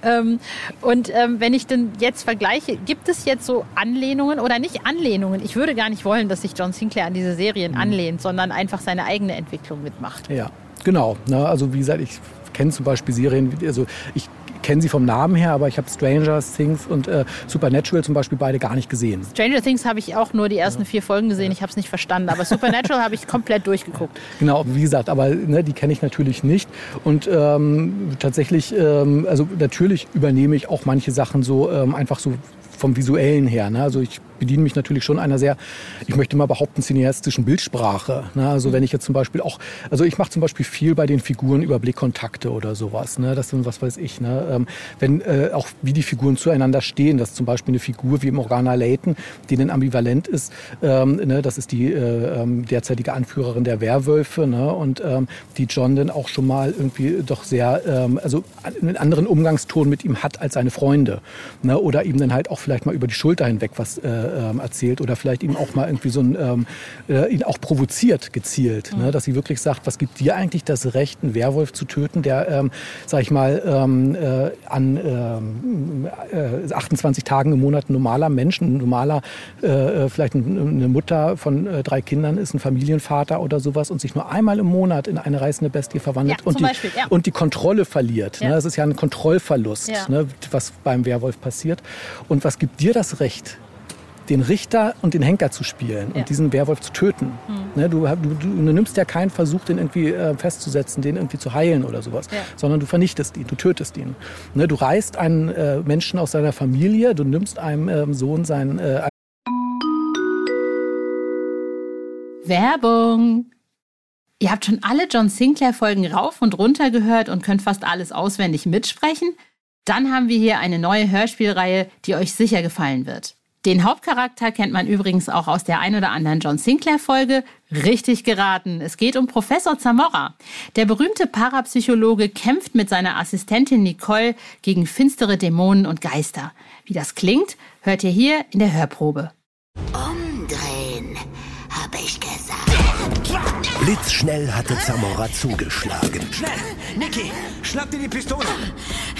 Ähm, und ähm, wenn ich denn jetzt vergleiche, gibt es jetzt so Anlehnungen oder nicht Anlehnungen? Ich würde gar nicht wollen, dass sich John Sinclair an diese Serien mhm. anlehnt, sondern einfach seine eigene Entwicklung mitmacht. Ja, genau. Na, also wie gesagt, ich kenne zum Beispiel Serien, also ich kenne sie vom Namen her, aber ich habe Stranger Things und äh, Supernatural zum Beispiel beide gar nicht gesehen. Stranger Things habe ich auch nur die ersten ja. vier Folgen gesehen, ich habe es nicht verstanden, aber Supernatural habe ich komplett durchgeguckt. Genau, wie gesagt, aber ne, die kenne ich natürlich nicht und ähm, tatsächlich, ähm, also natürlich übernehme ich auch manche Sachen so ähm, einfach so vom Visuellen her. Ne? Also ich bediene mich natürlich schon einer sehr, ich möchte mal behaupten, cineastischen Bildsprache. Ne? Also wenn ich jetzt zum Beispiel auch, also ich mache zum Beispiel viel bei den Figuren über Blickkontakte oder sowas. Ne? Das sind, was weiß ich, ne? Ähm, wenn äh, auch wie die Figuren zueinander stehen, dass zum Beispiel eine Figur wie Morgana Layton, die dann ambivalent ist, ähm, ne? das ist die äh, ähm, derzeitige Anführerin der Werwölfe ne? und ähm, die John dann auch schon mal irgendwie doch sehr, ähm, also einen anderen Umgangston mit ihm hat als seine Freunde. Ne? Oder ihm dann halt auch vielleicht mal über die Schulter hinweg was äh, ähm, erzählt oder vielleicht ihm auch mal irgendwie so ein, ähm, äh, ihn auch provoziert gezielt, mhm. ne? dass sie wirklich sagt, was gibt dir eigentlich das Recht, einen Werwolf zu töten, der, ähm, sag ich mal, ähm, äh, an ähm, äh, 28 Tagen im Monat ein normaler Mensch, ein normaler, äh, äh vielleicht eine Mutter von äh, drei Kindern ist, ein Familienvater oder sowas und sich nur einmal im Monat in eine reißende Bestie verwandelt ja, und, die, Beispiel, ja. und die Kontrolle verliert. Ja. Ne? Das ist ja ein Kontrollverlust, ne? was beim Werwolf passiert. Und was gibt dir das Recht, den Richter und den Henker zu spielen ja. und diesen Werwolf zu töten. Mhm. Ne, du, du, du, nimmst ja keinen Versuch, den irgendwie äh, festzusetzen, den irgendwie zu heilen oder sowas, ja. sondern du vernichtest ihn, du tötest ihn. Ne, du reißt einen äh, Menschen aus seiner Familie, du nimmst einem ähm, Sohn sein. Äh, Werbung! Ihr habt schon alle John Sinclair-Folgen rauf und runter gehört und könnt fast alles auswendig mitsprechen? Dann haben wir hier eine neue Hörspielreihe, die euch sicher gefallen wird. Den Hauptcharakter kennt man übrigens auch aus der ein oder anderen John Sinclair-Folge. Richtig geraten. Es geht um Professor Zamora. Der berühmte Parapsychologe kämpft mit seiner Assistentin Nicole gegen finstere Dämonen und Geister. Wie das klingt, hört ihr hier in der Hörprobe. Umdrehen, habe ich gesagt. Blitzschnell hatte Zamora zugeschlagen. Schnell! Niki, schnapp dir die Pistole!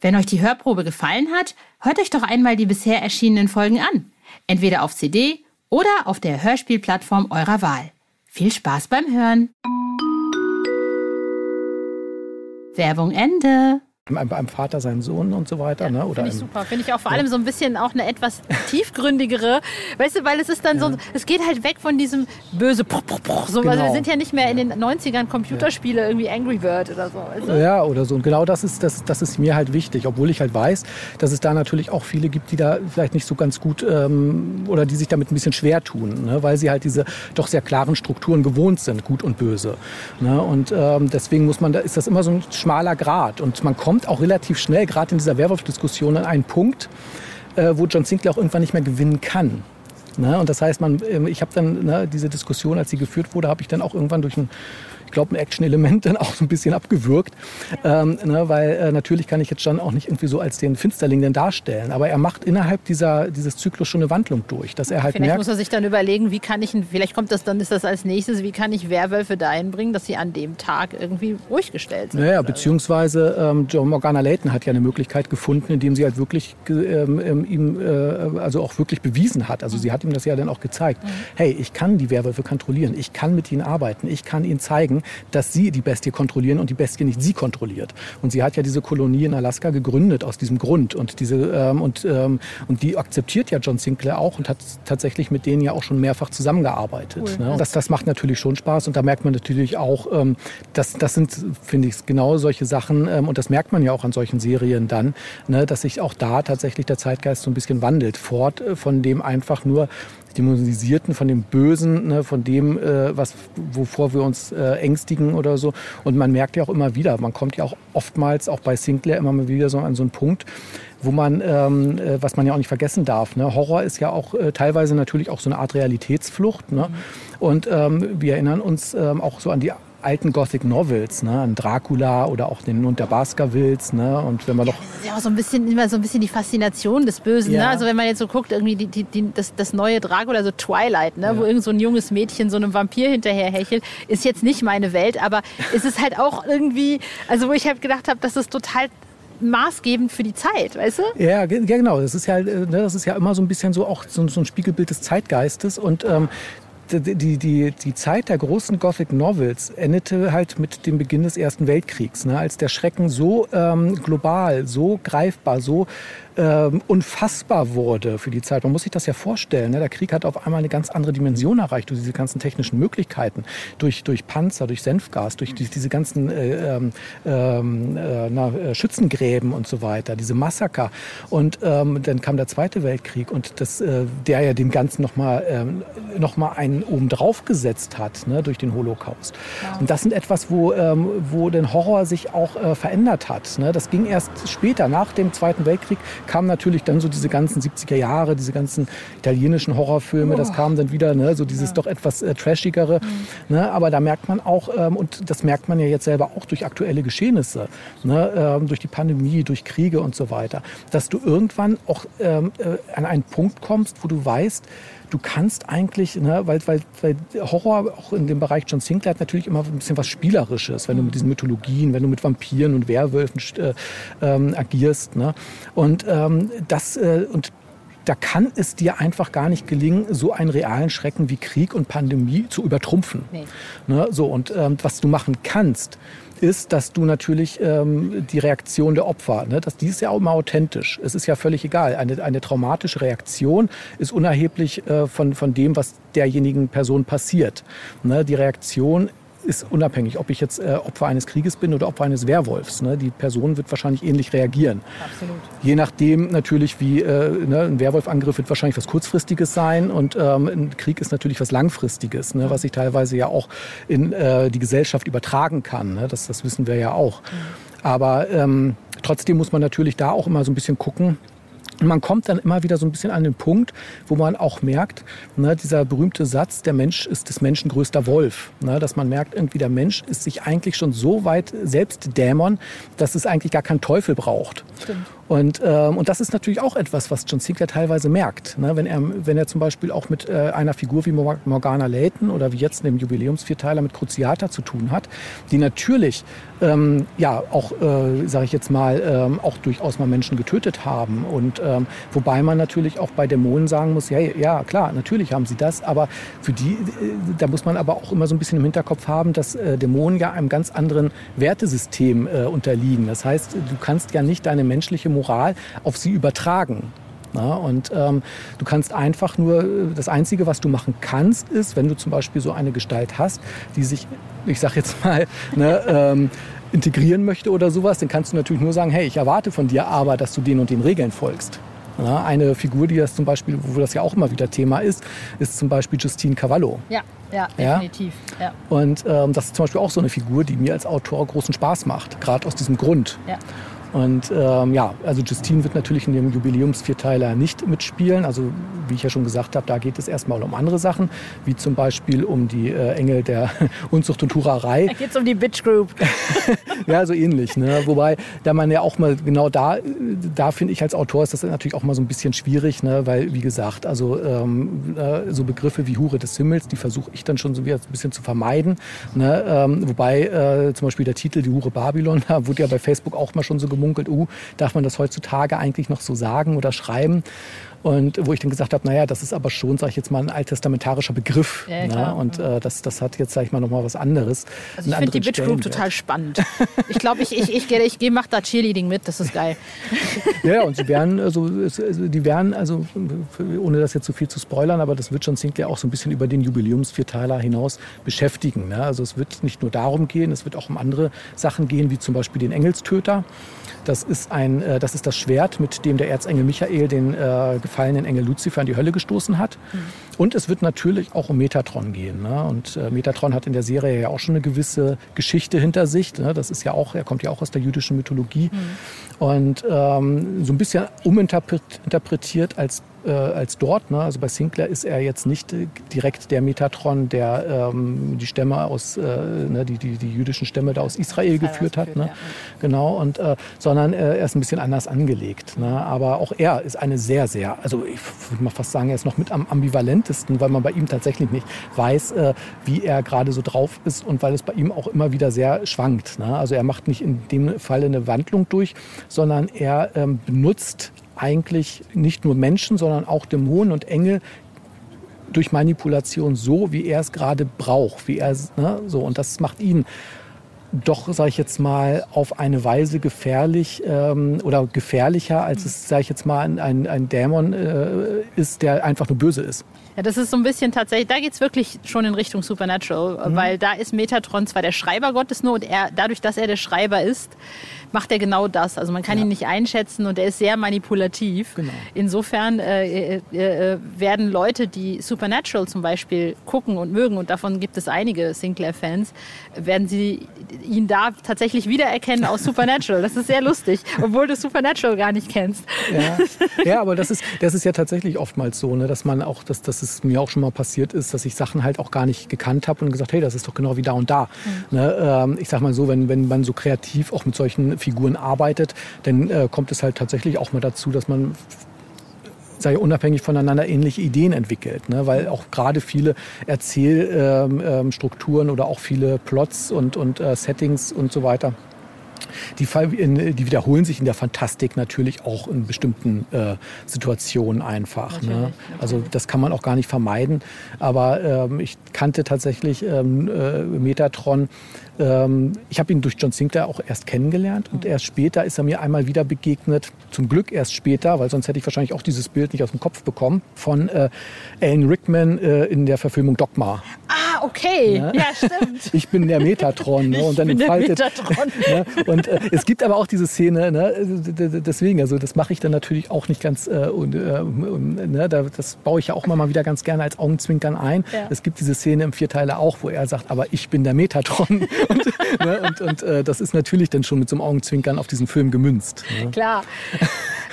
Wenn euch die Hörprobe gefallen hat, hört euch doch einmal die bisher erschienenen Folgen an. Entweder auf CD oder auf der Hörspielplattform eurer Wahl. Viel Spaß beim Hören. Werbung Ende einem Vater seinen Sohn und so weiter. Ja, ne? Finde ich super. Finde ich auch vor allem so ein bisschen auch eine etwas tiefgründigere, weißt du, weil es ist dann ja. so, es geht halt weg von diesem böse, so, genau. also wir sind ja nicht mehr in den 90ern Computerspiele ja. irgendwie Angry Bird oder so. Weißt du? Ja, oder so. Und genau das ist, das, das ist mir halt wichtig, obwohl ich halt weiß, dass es da natürlich auch viele gibt, die da vielleicht nicht so ganz gut ähm, oder die sich damit ein bisschen schwer tun, ne? weil sie halt diese doch sehr klaren Strukturen gewohnt sind, gut und böse. Ne? Und ähm, deswegen muss man, da ist das immer so ein schmaler Grad und man kommt kommt auch relativ schnell, gerade in dieser Werwolf-Diskussion, an einen Punkt, äh, wo John Sinclair auch irgendwann nicht mehr gewinnen kann. Ne? Und das heißt, man, ähm, ich habe dann ne, diese Diskussion, als sie geführt wurde, habe ich dann auch irgendwann durch ein ich glaube, ein Action-Element dann auch so ein bisschen abgewürgt. Ähm, ne, weil äh, natürlich kann ich jetzt schon auch nicht irgendwie so als den Finsterling denn darstellen. Aber er macht innerhalb dieser, dieses Zyklus schon eine Wandlung durch. Dass er halt vielleicht merkt, muss er sich dann überlegen, wie kann ich, vielleicht kommt das dann, ist das als nächstes, wie kann ich Werwölfe dahin bringen, dass sie an dem Tag irgendwie ruhig gestellt sind. Naja, beziehungsweise ähm, John Morgana Layton hat ja eine Möglichkeit gefunden, indem sie halt wirklich ähm, ähm, ihm, äh, also auch wirklich bewiesen hat. Also sie hat ihm das ja dann auch gezeigt. Mhm. Hey, ich kann die Werwölfe kontrollieren, ich kann mit ihnen arbeiten, ich kann ihnen zeigen, dass sie die Bestie kontrollieren und die Bestie nicht sie kontrolliert. Und sie hat ja diese Kolonie in Alaska gegründet aus diesem Grund. Und, diese, ähm, und, ähm, und die akzeptiert ja John Sinclair auch und hat tatsächlich mit denen ja auch schon mehrfach zusammengearbeitet. Cool. Ne? Das, das macht natürlich schon Spaß und da merkt man natürlich auch, ähm, dass, das sind, finde ich, genau solche Sachen ähm, und das merkt man ja auch an solchen Serien dann, ne, dass sich auch da tatsächlich der Zeitgeist so ein bisschen wandelt. Fort äh, von dem einfach nur Dämonisierten, von dem Bösen, ne, von dem, äh, was, wovor wir uns äh, ängstigen oder so. Und man merkt ja auch immer wieder, man kommt ja auch oftmals, auch bei Sinclair, immer mal wieder so an so einen Punkt, wo man, ähm, äh, was man ja auch nicht vergessen darf, ne? Horror ist ja auch äh, teilweise natürlich auch so eine Art Realitätsflucht. Ne? Mhm. Und ähm, wir erinnern uns ähm, auch so an die alten Gothic Novels, ne, an Dracula oder auch den Hund der Baskervilles, ne, und wenn man doch das ist ja auch so ein bisschen immer so ein bisschen die Faszination des Bösen, ne? ja. ne? Also wenn man jetzt so guckt, irgendwie die, die, die, das, das neue Dracula, so Twilight, ne, ja. wo irgend so ein junges Mädchen so einem Vampir hinterher hechelt, ist jetzt nicht meine Welt, aber es ist halt auch irgendwie, also wo ich halt gedacht habe, das ist total maßgebend für die Zeit, weißt du? Ja, ja genau. Das ist ja, äh, ne, das ist ja immer so ein bisschen so auch so, so ein Spiegelbild des Zeitgeistes. Und ähm, die, die, die Zeit der großen Gothic Novels endete halt mit dem Beginn des Ersten Weltkriegs, ne, als der Schrecken so ähm, global, so greifbar, so ähm, unfassbar wurde für die Zeit. Man muss sich das ja vorstellen. Ne? Der Krieg hat auf einmal eine ganz andere Dimension erreicht durch diese ganzen technischen Möglichkeiten, durch, durch Panzer, durch Senfgas, durch, durch diese ganzen äh, ähm, äh, na, äh, Schützengräben und so weiter, diese Massaker. Und ähm, dann kam der Zweite Weltkrieg und das, äh, der ja dem Ganzen nochmal ähm, noch mal einen oben drauf gesetzt hat ne? durch den Holocaust. Ja. Und das sind etwas, wo, ähm, wo den Horror sich auch äh, verändert hat. Ne? Das ging erst später, nach dem Zweiten Weltkrieg, kamen natürlich dann so diese ganzen 70er Jahre, diese ganzen italienischen Horrorfilme, oh. das kam dann wieder, ne, so dieses ja. doch etwas äh, trashigere. Mhm. Ne, aber da merkt man auch, ähm, und das merkt man ja jetzt selber auch durch aktuelle Geschehnisse, ne, ähm, durch die Pandemie, durch Kriege und so weiter, dass du irgendwann auch ähm, äh, an einen Punkt kommst, wo du weißt, du kannst eigentlich, ne, weil, weil, weil Horror auch in dem Bereich John Sinclair hat natürlich immer ein bisschen was Spielerisches, wenn du mit diesen Mythologien, wenn du mit Vampiren und Werwölfen äh, ähm, agierst. Ne? Und ähm, das äh, und da kann es dir einfach gar nicht gelingen, so einen realen Schrecken wie Krieg und Pandemie zu übertrumpfen. Nee. Ne, so, und ähm, was du machen kannst, ist, dass du natürlich ähm, die Reaktion der Opfer, ne, dass die ist ja auch immer authentisch. Es ist ja völlig egal. Eine, eine traumatische Reaktion ist unerheblich äh, von, von dem, was derjenigen Person passiert. Ne, die Reaktion ist unabhängig, ob ich jetzt äh, Opfer eines Krieges bin oder Opfer eines Werwolfs. Ne? Die Person wird wahrscheinlich ähnlich reagieren. Absolut. Je nachdem natürlich, wie äh, ne, ein Werwolfangriff wird wahrscheinlich was Kurzfristiges sein und ähm, ein Krieg ist natürlich was Langfristiges, ne? was sich teilweise ja auch in äh, die Gesellschaft übertragen kann. Ne? Das, das wissen wir ja auch. Mhm. Aber ähm, trotzdem muss man natürlich da auch immer so ein bisschen gucken, und man kommt dann immer wieder so ein bisschen an den Punkt, wo man auch merkt, ne, dieser berühmte Satz, der Mensch ist des Menschen größter Wolf. Ne, dass man merkt, irgendwie der Mensch ist sich eigentlich schon so weit selbst Dämon, dass es eigentlich gar keinen Teufel braucht. Stimmt. Und, ähm, und das ist natürlich auch etwas, was John Sinclair teilweise merkt. Ne? Wenn, er, wenn er zum Beispiel auch mit äh, einer Figur wie Morgana Layton oder wie jetzt in dem Jubiläumsvierteiler mit Cruciata zu tun hat, die natürlich ähm, ja auch, äh, sage ich jetzt mal, ähm, auch durchaus mal Menschen getötet haben. Und ähm, wobei man natürlich auch bei Dämonen sagen muss, ja, ja klar, natürlich haben sie das, aber für die, äh, da muss man aber auch immer so ein bisschen im Hinterkopf haben, dass äh, Dämonen ja einem ganz anderen Wertesystem äh, unterliegen. Das heißt, du kannst ja nicht deine menschliche Moral auf sie übertragen. Ja, und ähm, du kannst einfach nur, das Einzige, was du machen kannst, ist, wenn du zum Beispiel so eine Gestalt hast, die sich, ich sag jetzt mal, ne, ähm, integrieren möchte oder sowas, dann kannst du natürlich nur sagen, hey, ich erwarte von dir aber, dass du den und den Regeln folgst. Ja, eine Figur, die das zum Beispiel, wo das ja auch immer wieder Thema ist, ist zum Beispiel Justine Cavallo. Ja, ja, definitiv. Ja. Und ähm, das ist zum Beispiel auch so eine Figur, die mir als Autor großen Spaß macht, gerade aus diesem Grund. Ja. Und ähm, ja, also Justine wird natürlich in dem Jubiläumsvierteiler nicht mitspielen. Also wie ich ja schon gesagt habe, da geht es erstmal um andere Sachen, wie zum Beispiel um die äh, Engel der Unzucht und Hurerei. Da geht es um die Bitch Group. ja, so ähnlich. Ne? Wobei, da man ja auch mal genau da, da finde ich als Autor ist das natürlich auch mal so ein bisschen schwierig, ne? weil wie gesagt, also ähm, äh, so Begriffe wie Hure des Himmels, die versuche ich dann schon so wieder ein bisschen zu vermeiden. Ne? Ähm, wobei äh, zum Beispiel der Titel Die Hure Babylon, da wurde ja bei Facebook auch mal schon so gemunkelt, gemunkelt, uh, darf man das heutzutage eigentlich noch so sagen oder schreiben? Und wo ich dann gesagt habe, naja, das ist aber schon, sage ich jetzt mal, ein alttestamentarischer Begriff. Ja, ne? Und äh, das, das hat jetzt, sage ich mal, nochmal was anderes. Also ich finde die Bitch Group total spannend. ich glaube, ich, ich, ich, ich, ich mache da Cheerleading mit, das ist geil. ja, und sie werden, also, die werden, also, ohne das jetzt so viel zu spoilern, aber das wird John Sinclair auch so ein bisschen über den Jubiläumsvierteiler hinaus beschäftigen. Ne? Also es wird nicht nur darum gehen, es wird auch um andere Sachen gehen, wie zum Beispiel den Engelstöter. Das ist, ein, äh, das ist das Schwert, mit dem der Erzengel Michael den äh, gefallenen Engel Luzifer in die Hölle gestoßen hat. Mhm. Und es wird natürlich auch um Metatron gehen. Ne? Und äh, Metatron hat in der Serie ja auch schon eine gewisse Geschichte hinter sich. Ne? Das ist ja auch, er kommt ja auch aus der jüdischen Mythologie. Mhm. Und ähm, so ein bisschen uminterpretiert als äh, als dort. Ne? Also bei Sinclair ist er jetzt nicht äh, direkt der Metatron, der ähm, die Stämme aus, äh, ne, die, die, die jüdischen Stämme da aus Israel geführt hat. Ne? Ja. Genau, und, äh, sondern äh, er ist ein bisschen anders angelegt. Ne? Aber auch er ist eine sehr, sehr, also ich würde mal fast sagen, er ist noch mit am ambivalentesten, weil man bei ihm tatsächlich nicht weiß, äh, wie er gerade so drauf ist und weil es bei ihm auch immer wieder sehr schwankt. Ne? Also er macht nicht in dem Falle eine Wandlung durch, sondern er ähm, benutzt eigentlich nicht nur Menschen, sondern auch Dämonen und Engel durch Manipulation so, wie er es gerade braucht, wie er ne, so und das macht ihn doch, sage ich jetzt mal, auf eine Weise gefährlich ähm, oder gefährlicher, als es, sage ich jetzt mal, ein, ein, ein Dämon äh, ist, der einfach nur böse ist. Ja, das ist so ein bisschen tatsächlich, da geht es wirklich schon in Richtung Supernatural, mhm. weil da ist Metatron zwar der Schreiber Gottes nur und er, dadurch, dass er der Schreiber ist, macht er genau das. Also man kann ja. ihn nicht einschätzen und er ist sehr manipulativ. Genau. Insofern äh, äh, äh, werden Leute, die Supernatural zum Beispiel gucken und mögen, und davon gibt es einige Sinclair-Fans, werden sie ihn da tatsächlich wiedererkennen aus Supernatural. Das ist sehr lustig, obwohl du Supernatural gar nicht kennst. Ja, ja aber das ist, das ist ja tatsächlich oftmals so, ne, dass man auch, dass, dass es mir auch schon mal passiert ist, dass ich Sachen halt auch gar nicht gekannt habe und gesagt, hey, das ist doch genau wie da und da. Mhm. Ne, ähm, ich sag mal so, wenn, wenn man so kreativ auch mit solchen Figuren arbeitet, dann äh, kommt es halt tatsächlich auch mal dazu, dass man sei unabhängig voneinander ähnliche Ideen entwickelt, ne? weil auch gerade viele Erzählstrukturen ähm, ähm, oder auch viele Plots und, und äh, Settings und so weiter die, die, wiederholen sich in der Fantastik natürlich auch in bestimmten äh, Situationen einfach. Ne? Also das kann man auch gar nicht vermeiden. Aber ähm, ich kannte tatsächlich ähm, äh, Metatron ähm, ich habe ihn durch John Sinclair auch erst kennengelernt und erst später ist er mir einmal wieder begegnet. Zum Glück erst später, weil sonst hätte ich wahrscheinlich auch dieses Bild nicht aus dem Kopf bekommen, von äh, Alan Rickman äh, in der Verfilmung Dogma. Ah, okay. Ja, ja stimmt. ich bin der Metatron. Ne? Und dann ich bin entfaltet, der Metatron. ne? Und äh, es gibt aber auch diese Szene, ne? deswegen, also das mache ich dann natürlich auch nicht ganz, äh, und, äh, ne? das baue ich ja auch immer mal wieder ganz gerne als Augenzwinkern ein. Ja. Es gibt diese Szene im Vierteiler auch, wo er sagt, aber ich bin der Metatron. und, ne, und, und äh, das ist natürlich dann schon mit so einem Augenzwinkern auf diesen Film gemünzt. Ne? Klar.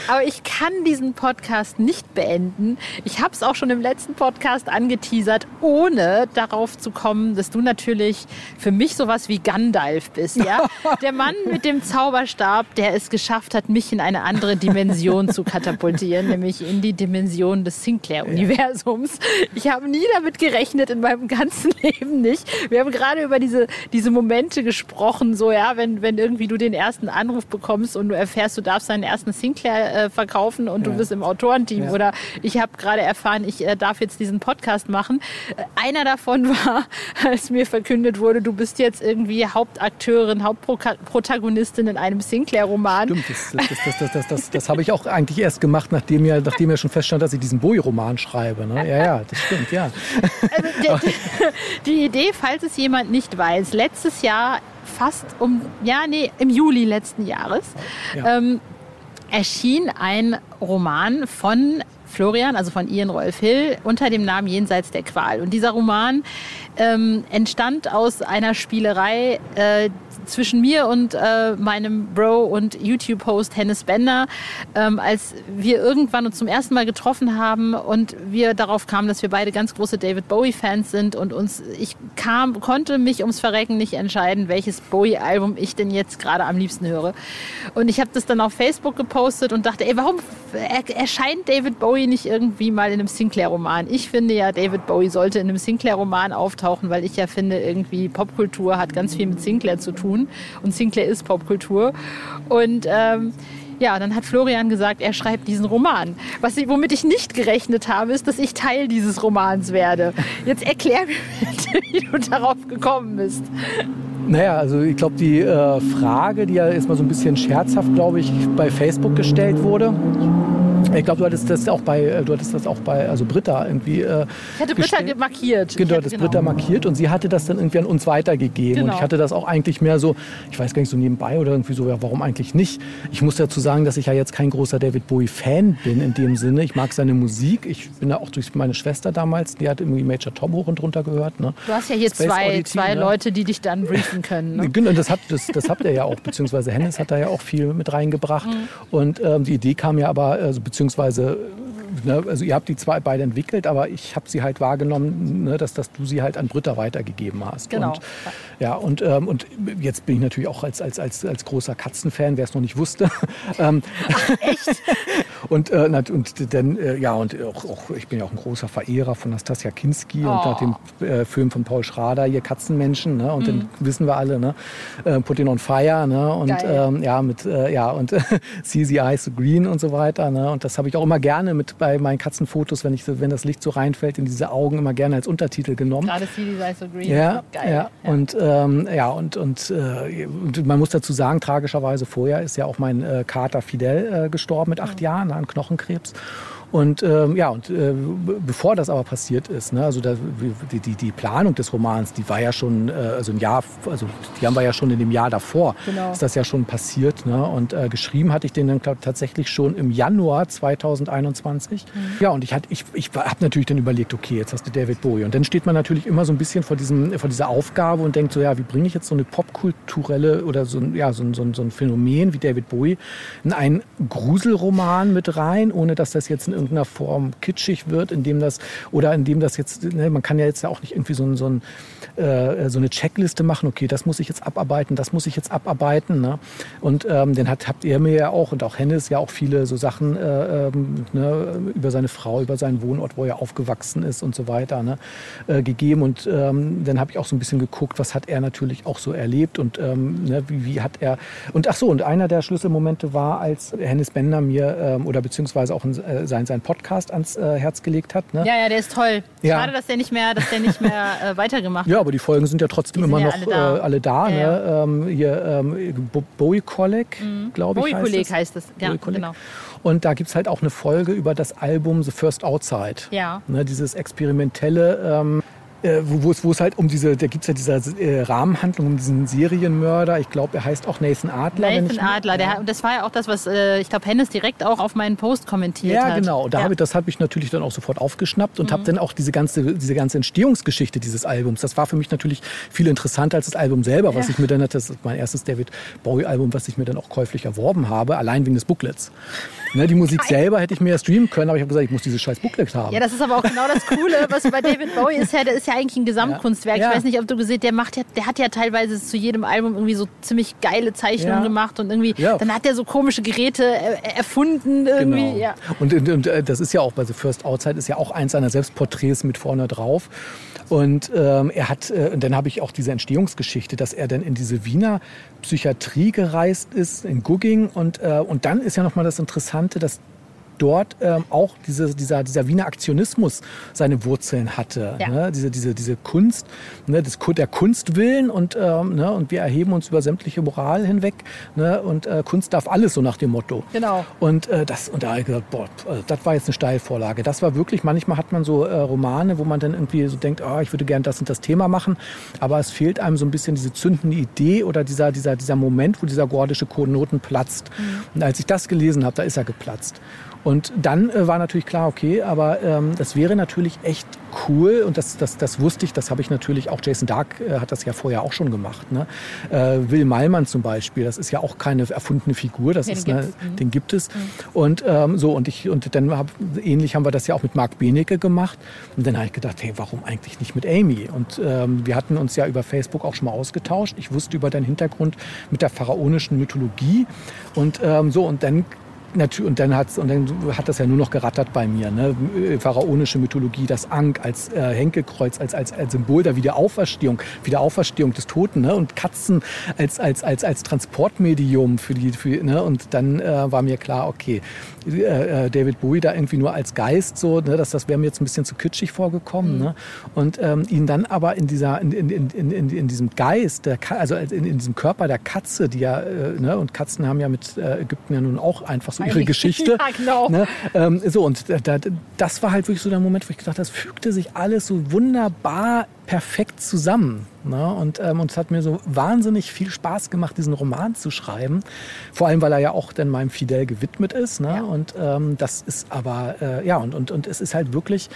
Aber ich kann diesen Podcast nicht beenden. Ich habe es auch schon im letzten Podcast angeteasert, ohne darauf zu kommen, dass du natürlich für mich sowas wie Gandalf bist. Ja? Der Mann mit dem Zauberstab, der es geschafft hat, mich in eine andere Dimension zu katapultieren, nämlich in die Dimension des Sinclair-Universums. Ich habe nie damit gerechnet, in meinem ganzen Leben nicht. Wir haben gerade über diese, diese Momente gesprochen, so ja, wenn, wenn irgendwie du den ersten Anruf bekommst und du erfährst, du darfst deinen ersten Sinclair äh, verkaufen und ja. du bist im Autorenteam. Ja. Oder ich habe gerade erfahren, ich äh, darf jetzt diesen Podcast machen. Äh, einer davon war, als mir verkündet wurde, du bist jetzt irgendwie Hauptakteurin, Hauptprotagonistin in einem Sinclair-Roman. Stimmt, das, das, das, das, das, das habe ich auch eigentlich erst gemacht, nachdem ja, nachdem ja schon feststand, dass ich diesen Bowie-Roman schreibe. Ne? Ja, ja, das stimmt, ja. Also, die, die Idee, falls es jemand nicht weiß, letztes Jahr fast um, ja, nee, im Juli letzten Jahres, ja. ähm, erschien ein Roman von Florian, also von Ian Rolf Hill, unter dem Namen Jenseits der Qual. Und dieser Roman ähm, entstand aus einer Spielerei, äh, zwischen mir und äh, meinem Bro und YouTube-Host Hennes Bender, ähm, als wir irgendwann uns zum ersten Mal getroffen haben und wir darauf kamen, dass wir beide ganz große David Bowie-Fans sind und uns, ich kam, konnte mich ums Verrecken nicht entscheiden, welches Bowie-Album ich denn jetzt gerade am liebsten höre. Und ich habe das dann auf Facebook gepostet und dachte, ey, warum erscheint David Bowie nicht irgendwie mal in einem Sinclair-Roman? Ich finde ja, David Bowie sollte in einem Sinclair-Roman auftauchen, weil ich ja finde, irgendwie Popkultur hat ganz viel mit Sinclair zu tun tun. Und Sinclair ist Popkultur. Und ähm, ja, dann hat Florian gesagt, er schreibt diesen Roman. Was ich, womit ich nicht gerechnet habe, ist, dass ich Teil dieses Romans werde. Jetzt erklär mir bitte, wie du darauf gekommen bist. Naja, also ich glaube, die äh, Frage, die ja erstmal so ein bisschen scherzhaft, glaube ich, bei Facebook gestellt wurde, ich glaube, du hattest das auch bei, äh, du hattest das auch bei, also Britta irgendwie. Äh, ich hatte Britta markiert. Genau, das genau. Britta markiert und sie hatte das dann irgendwie an uns weitergegeben. Genau. Und ich hatte das auch eigentlich mehr so, ich weiß gar nicht, so nebenbei oder irgendwie so, ja, warum eigentlich nicht? Ich muss dazu sagen, dass ich ja jetzt kein großer David Bowie-Fan bin in dem Sinne. Ich mag seine Musik. Ich bin da auch durch meine Schwester damals, die hat irgendwie Major Tom hoch und runter gehört. Ne? Du hast ja hier Space zwei, Oddity, zwei ne? Leute, die dich dann briefen können. Ne? Genau, das, hat, das, das habt ihr ja auch, beziehungsweise Hennes hat da ja auch viel mit reingebracht. Mhm. Und ähm, die Idee kam ja aber, also, beziehungsweise beziehungsweise ne, also ihr habt die zwei beide entwickelt, aber ich habe sie halt wahrgenommen, ne, dass, dass du sie halt an Britta weitergegeben hast. Genau. Und, ja, und, ähm, und jetzt bin ich natürlich auch als, als, als, als großer Katzenfan, wer es noch nicht wusste. Ähm, Ach, echt? und, äh, und dann, äh, ja, und auch, auch, ich bin ja auch ein großer Verehrer von Nastasia Kinski oh. und nach dem äh, Film von Paul Schrader, hier Katzenmenschen, ne, und mm. dann wissen wir alle, ne, äh, Put It on Fire, ne, und ähm, ja, mit, äh, ja, und See the Eyes so Green und so weiter, ne, und das habe ich auch immer gerne mit bei meinen Katzenfotos, wenn, ich, wenn das Licht so reinfällt, in diese Augen immer gerne als Untertitel genommen. Gerade the Eyes so Green, ja, geil. Ja, ja. Und, ähm, ja, und, und, äh, und man muss dazu sagen, tragischerweise vorher ist ja auch mein äh, Kater Fidel äh, gestorben mit acht Jahren an Knochenkrebs. Und ähm, ja, und äh, bevor das aber passiert ist, ne, also da, die, die, die Planung des Romans, die war ja schon, äh, also ein Jahr, also die haben wir ja schon in dem Jahr davor, genau. ist das ja schon passiert. Ne? Und äh, geschrieben hatte ich den dann glaub, tatsächlich schon im Januar 2021. Mhm. Ja, und ich, ich, ich habe natürlich dann überlegt, okay, jetzt hast du David Bowie. Und dann steht man natürlich immer so ein bisschen vor, diesem, vor dieser Aufgabe und denkt so, ja, wie bringe ich jetzt so eine popkulturelle oder so, ja, so, so, so ein Phänomen wie David Bowie in einen Gruselroman mit rein, ohne dass das jetzt ein irgendeiner Form kitschig wird, indem das, oder indem das jetzt, ne, man kann ja jetzt ja auch nicht irgendwie so, ein, so, ein, äh, so eine Checkliste machen, okay, das muss ich jetzt abarbeiten, das muss ich jetzt abarbeiten. Ne? Und ähm, den hat, habt ihr mir ja auch und auch Hennes ja auch viele so Sachen äh, ähm, ne, über seine Frau, über seinen Wohnort, wo er aufgewachsen ist und so weiter ne, äh, gegeben. Und ähm, dann habe ich auch so ein bisschen geguckt, was hat er natürlich auch so erlebt und ähm, ne, wie, wie hat er. Und ach so, und einer der Schlüsselmomente war, als Hennes Bender mir ähm, oder beziehungsweise auch äh, sein, sein Podcast ans äh, Herz gelegt hat. Ne? Ja, ja, der ist toll. Ja. Schade, dass der nicht mehr, dass der nicht mehr äh, weitergemacht Ja, aber die Folgen sind ja trotzdem sind immer ja noch alle da. äh, alle da. Ja, ne? Ähm, hier ähm, Bo- Bowie Kolleg, glaube ich. Bowie-Kolleg heißt es. heißt es. Ja, Bowie genau. Und da gibt es halt auch eine Folge über das Album The First Outside. Ja. Ne, dieses experimentelle, ähm, äh, wo, es, wo es halt um diese, da gibt es ja diese äh, Rahmenhandlung um diesen Serienmörder. Ich glaube, er heißt auch Nathan Adler. Nathan Adler, der, hat- das war ja auch das, was äh, ich glaube, Hennes direkt auch auf meinen Post kommentiert Ja, hat. genau. Da ja. Mhm. ich, das habe ich natürlich dann auch sofort aufgeschnappt und habe dann auch diese ganze, diese ganze Entstehungsgeschichte dieses Albums. Das war für mich natürlich viel interessanter als das Album selber, was Ja. ich mir dann, das ist mein erstes David Bowie-Album, was ich mir dann auch käuflich erworben habe, allein wegen des Booklets. Ne, die Musik selber hätte ich mir ja streamen können, aber ich habe gesagt, ich muss dieses scheiß Booklet haben. Ja, das ist aber auch genau das Coole, was bei David Bowie ist. Ja, der ist ja eigentlich ein Gesamtkunstwerk. Ja. Ich weiß nicht, ob du gesehen der macht ja, der hat ja teilweise zu jedem Album irgendwie so ziemlich geile Zeichnungen Ja. gemacht und irgendwie, Ja. dann hat er so komische Geräte erfunden irgendwie. Genau. Ja. Und, und, und äh, das ist ja auch bei The First Outside ist ja auch eins seiner Selbstporträts mit vorne drauf. Und ähm, er hat, äh, und dann habe ich auch diese Entstehungsgeschichte, dass er dann in diese Wiener Psychiatrie gereist ist, in Gugging. Und, äh, und dann ist ja nochmal das Interessante, dass dort ähm, auch diese, dieser, dieser Wiener Aktionismus seine Wurzeln hatte. Ja. Ne? Diese, diese, diese Kunst, ne? das, der Kunstwillen und, ähm, ne? und wir erheben uns über sämtliche Moral hinweg. Ne? Und äh, Kunst darf alles, so nach dem Motto. Genau. Und, äh, das, und da habe ich gesagt, boah, also das war jetzt eine Steilvorlage. Das war wirklich, manchmal hat man so äh, Romane, wo man dann irgendwie so denkt, ah, ich würde gerne das und das Thema machen, aber es fehlt einem so ein bisschen diese zündende Idee oder dieser, dieser, dieser Moment, wo dieser gordische Knoten platzt. Und als ich das gelesen habe, da ist er geplatzt. Und dann äh, war natürlich klar, okay, aber ähm, das wäre natürlich echt cool und das, das, das wusste ich, das habe ich natürlich auch, Jason Dark äh, hat das ja vorher auch schon gemacht. Ne? Äh, Will Malmann zum Beispiel, das ist ja auch keine erfundene Figur, das den ist gibt's. Mhm. den gibt es. Und ähm, so und ich und dann hab, ähnlich haben wir das ja auch mit Marc Benecke gemacht. Und dann habe ich gedacht, hey, warum eigentlich nicht mit Amy? Und ähm, wir hatten uns ja über Facebook auch schon mal ausgetauscht. Ich wusste über deinen Hintergrund mit der pharaonischen Mythologie und ähm, so und dann Natürlich, und dann, hat's, und dann hat das ja nur noch gerattert bei mir. Ne? Pharaonische Mythologie, das Ankh als äh, Henkelkreuz, als, als, als Symbol der Wiederauferstehung, Wiederauferstehung des Toten. Ne? Und Katzen als, als, als, als Transportmedium für die. Für, ne? Und dann äh, war mir klar, okay, äh, äh, David Bowie da irgendwie nur als Geist, so, ne? das, das wäre mir jetzt ein bisschen zu kitschig vorgekommen. Ne? Und ähm, ihn dann aber in, dieser, in, in, in, in, in diesem Geist, der, also in, in diesem Körper der Katze, die ja, äh, ne? und Katzen haben ja mit äh, Ägypten ja nun auch einfach so ihre Eigentlich. Geschichte. Ja, genau. Ne? Ähm, so, und da, das war halt wirklich so der Moment, wo ich gedacht habe, das fügte sich alles so wunderbar perfekt zusammen. Ne? Und, ähm, und es hat mir so wahnsinnig viel Spaß gemacht, diesen Roman zu schreiben. Vor allem, weil er ja auch dann meinem Fidel gewidmet ist. Ne? Ja. Und ähm, das ist aber, äh, ja, und, und, und es ist halt wirklich,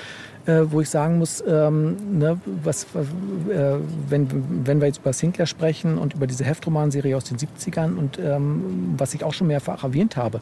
äh, wo ich sagen muss, ähm, ne, was, äh, wenn, wenn wir jetzt über Sinclair sprechen und über diese Heftromanserie aus den 70ern und ähm, was ich auch schon mehrfach erwähnt habe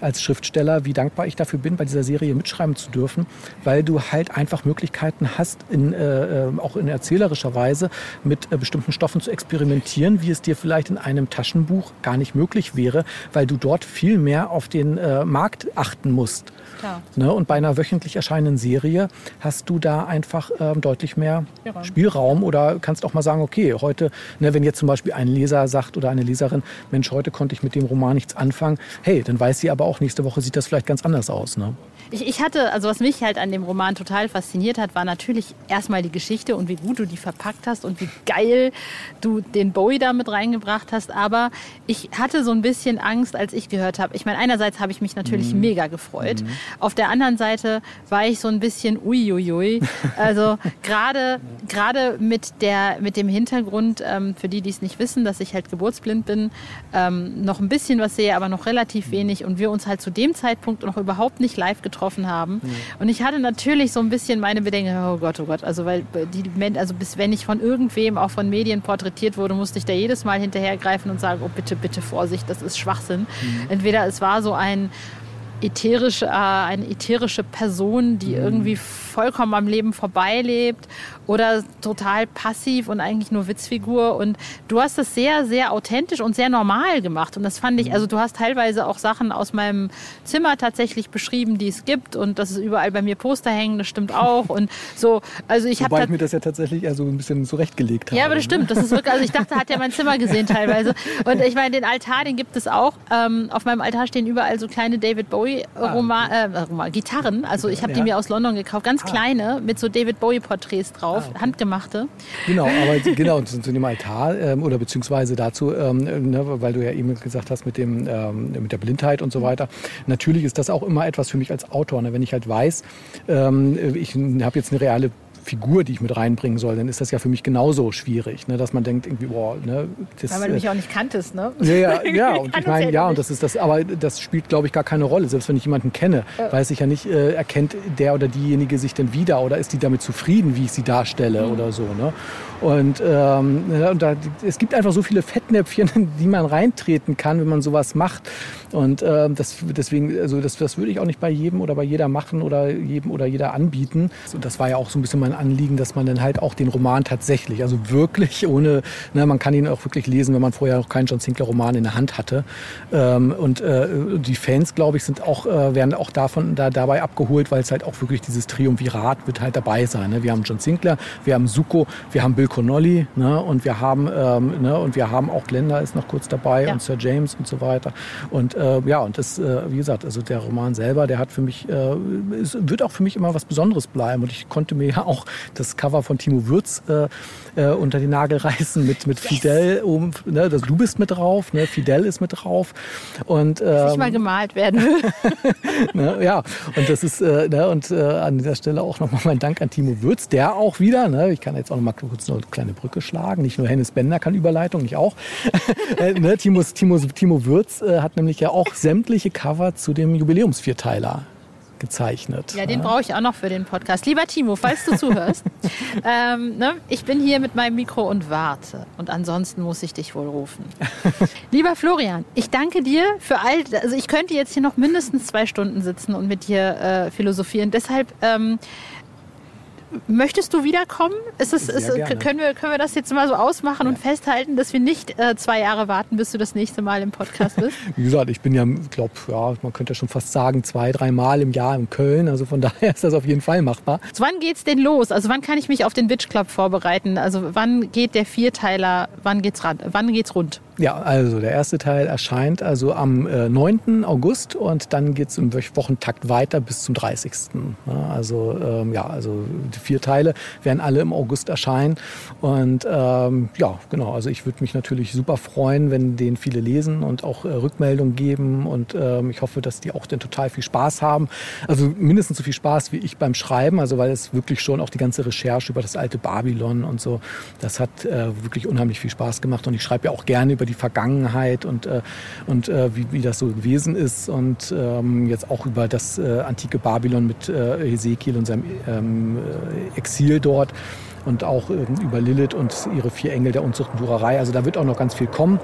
als Schriftsteller, wie dankbar ich dafür bin, bei dieser Serie mitschreiben zu dürfen, weil du halt einfach Möglichkeiten hast, in, äh, äh, auch in erzählerischer Weise mit äh, bestimmten Stoffen zu experimentieren, wie es dir vielleicht in einem Taschenbuch gar nicht möglich wäre, weil du dort viel mehr auf den äh, Markt achten musst. Klar. Ne? Und bei einer wöchentlich erscheinenden Serie hast du da einfach ähm, deutlich mehr Spielraum. Spielraum oder kannst auch mal sagen, okay, heute, ne, wenn jetzt zum Beispiel ein Leser sagt oder eine Leserin, Mensch, heute konnte ich mit dem Roman nichts anfangen, hey, dann weiß sie aber auch, nächste Woche sieht das vielleicht ganz anders aus. Ne? Ich, ich hatte, also was mich halt an dem Roman total fasziniert hat, war natürlich erstmal die Geschichte und wie gut du die verpackt hast und wie geil du den Bowie da mit reingebracht hast. Aber ich hatte so ein bisschen Angst, als ich gehört habe. Ich meine, einerseits habe ich mich natürlich mega gefreut. Auf der anderen Seite war ich so ein bisschen uiuiui. Also gerade gerade mit der mit dem Hintergrund ähm, für die, die es nicht wissen, dass ich halt geburtsblind bin, ähm, noch ein bisschen was sehe, aber noch relativ wenig und wir uns halt zu dem Zeitpunkt noch überhaupt nicht live getroffen haben. Und ich hatte natürlich so ein bisschen meine Bedenken, oh Gott, oh Gott, also weil die Men- also bis wenn ich von irgendwem auch von Medien porträtiert wurde, musste ich da jedes Mal hinterhergreifen und sagen, oh bitte, bitte Vorsicht, das ist Schwachsinn. Entweder es war so ein ätherische, äh, eine ätherische Person, die Mhm. irgendwie vollkommen am Leben vorbeilebt oder total passiv und eigentlich nur Witzfigur. Und du hast das sehr, sehr authentisch und sehr normal gemacht. Und das fand Mhm. ich, also du hast teilweise auch Sachen aus meinem Zimmer tatsächlich beschrieben, die es gibt und dass es überall bei mir Poster hängen, das stimmt auch. Und so, also ich habe Wobei ich mir das ja tatsächlich eher so ein bisschen zurechtgelegt habe. ja, aber das stimmt. Das ist wirklich, also ich dachte, hat ja mein Zimmer gesehen teilweise. Und ich meine, den Altar, den gibt es auch. Ähm, auf meinem Altar stehen überall so kleine David Bowie Roman, äh, Roman, Gitarren. Also ich habe die Ja. mir aus London gekauft, ganz kleine mit so David Bowie Porträts drauf, handgemachte. Genau, aber genau zu, zu dem Altar ähm, oder beziehungsweise dazu, ähm, ne, weil du ja eben gesagt hast mit dem ähm, mit der Blindheit und so weiter. Natürlich ist das auch immer etwas für mich als Autor. Ne? Wenn ich halt weiß, ähm, ich habe jetzt eine reale Figur, die ich mit reinbringen soll, dann ist das ja für mich genauso schwierig, ne? dass man denkt irgendwie, boah, ne, das, Weil du äh, mich auch nicht kanntest, ne? ja, ja, ja, und ich meine, ja, und das ist das, aber das spielt, glaube ich, gar keine Rolle. Selbst wenn ich jemanden kenne, weiß ich ja nicht, äh, erkennt der oder diejenige sich denn wieder oder ist die damit zufrieden, wie ich sie darstelle Mhm. oder so. Ne? Und, ähm, und da, es gibt einfach so viele Fettnäpfchen, in die man reintreten kann, wenn man sowas macht. Und ähm, das, deswegen, also das, das würde ich auch nicht bei jedem oder bei jeder machen oder jedem oder jeder anbieten. Und das war ja auch so ein bisschen mein Anliegen, dass man dann halt auch den Roman tatsächlich, also wirklich ohne, ne, man kann ihn auch wirklich lesen, wenn man vorher noch keinen John Sinclair Roman in der Hand hatte. Ähm, und äh, die Fans, glaube ich, sind auch, äh, werden auch davon da, dabei abgeholt, weil es halt auch wirklich dieses Triumvirat wird halt dabei sein. Ne? Wir haben John Sinclair, wir haben Suko, wir haben Bill Connolly ne? und wir haben ähm, ne? und wir haben auch Glenda ist noch kurz dabei Ja. und Sir James und so weiter. Und äh, ja, und das, äh, wie gesagt, also der Roman selber, der hat für mich, äh, es wird auch für mich immer was Besonderes bleiben. Und ich konnte mir ja auch das Cover von Timo Würz äh, äh, unter die Nagel reißen mit, mit Fidel oben. Ne? Das, du bist mit drauf, ne? Fidel ist mit drauf. Und, Ich ähm, mal gemalt werden ne, ja, und das ist äh, ne, und äh, an dieser Stelle auch nochmal mein Dank an Timo Würz, der auch wieder, ne, ich kann jetzt auch noch mal kurz noch eine kleine Brücke schlagen, nicht nur Hennes Bender kann Überleitung, ich auch. äh, ne, Timo, Timo, Timo Würz äh, hat nämlich ja auch sämtliche Cover zu dem Jubiläumsvierteiler gezeichnet. Ja, den brauche ich auch noch für den Podcast. Lieber Timo, falls du zuhörst, ähm, ne, ich bin hier mit meinem Mikro und warte. Und ansonsten muss ich dich wohl rufen. Lieber Florian, ich danke dir für all. Also ich könnte jetzt hier noch mindestens zwei Stunden sitzen und mit dir äh, philosophieren. Deshalb ähm, möchtest du wiederkommen? Ist es, ist, können, wir, können wir das jetzt mal so ausmachen und festhalten, dass wir nicht äh, zwei Jahre warten, bis du das nächste Mal im Podcast bist? Wie gesagt, ich bin ja, glaube, ja, man könnte ja schon fast sagen, zwei, drei Mal im Jahr in Köln. Also von daher ist das auf jeden Fall machbar. So, wann geht's denn los? Also wann kann ich mich auf den Witch Club vorbereiten? Also wann geht der Vierteiler, wann geht's ran, wann geht's rund? Ja, also der erste Teil erscheint also am äh, 9. August und dann geht es im Wochentakt weiter bis zum 30. Ja, also ähm, ja, also vier Teile werden alle im August erscheinen. Und ähm, ja, genau, also ich würde mich natürlich super freuen, wenn den viele lesen und auch äh, Rückmeldungen geben. Und ähm, ich hoffe, dass die auch dann total viel Spaß haben. Also mindestens so viel Spaß wie ich beim Schreiben, also weil es wirklich schon auch die ganze Recherche über das alte Babylon und so, das hat äh, wirklich unheimlich viel Spaß gemacht. Und ich schreibe ja auch gerne über die Vergangenheit und, äh, und äh, wie, wie das so gewesen ist und ähm, jetzt auch über das äh, antike Babylon mit äh, Hesekiel und seinem ähm, äh, Exil dort und auch ähm, über Lilith und ihre vier Engel der Unzucht und Durerei. Also da wird auch noch ganz viel kommen.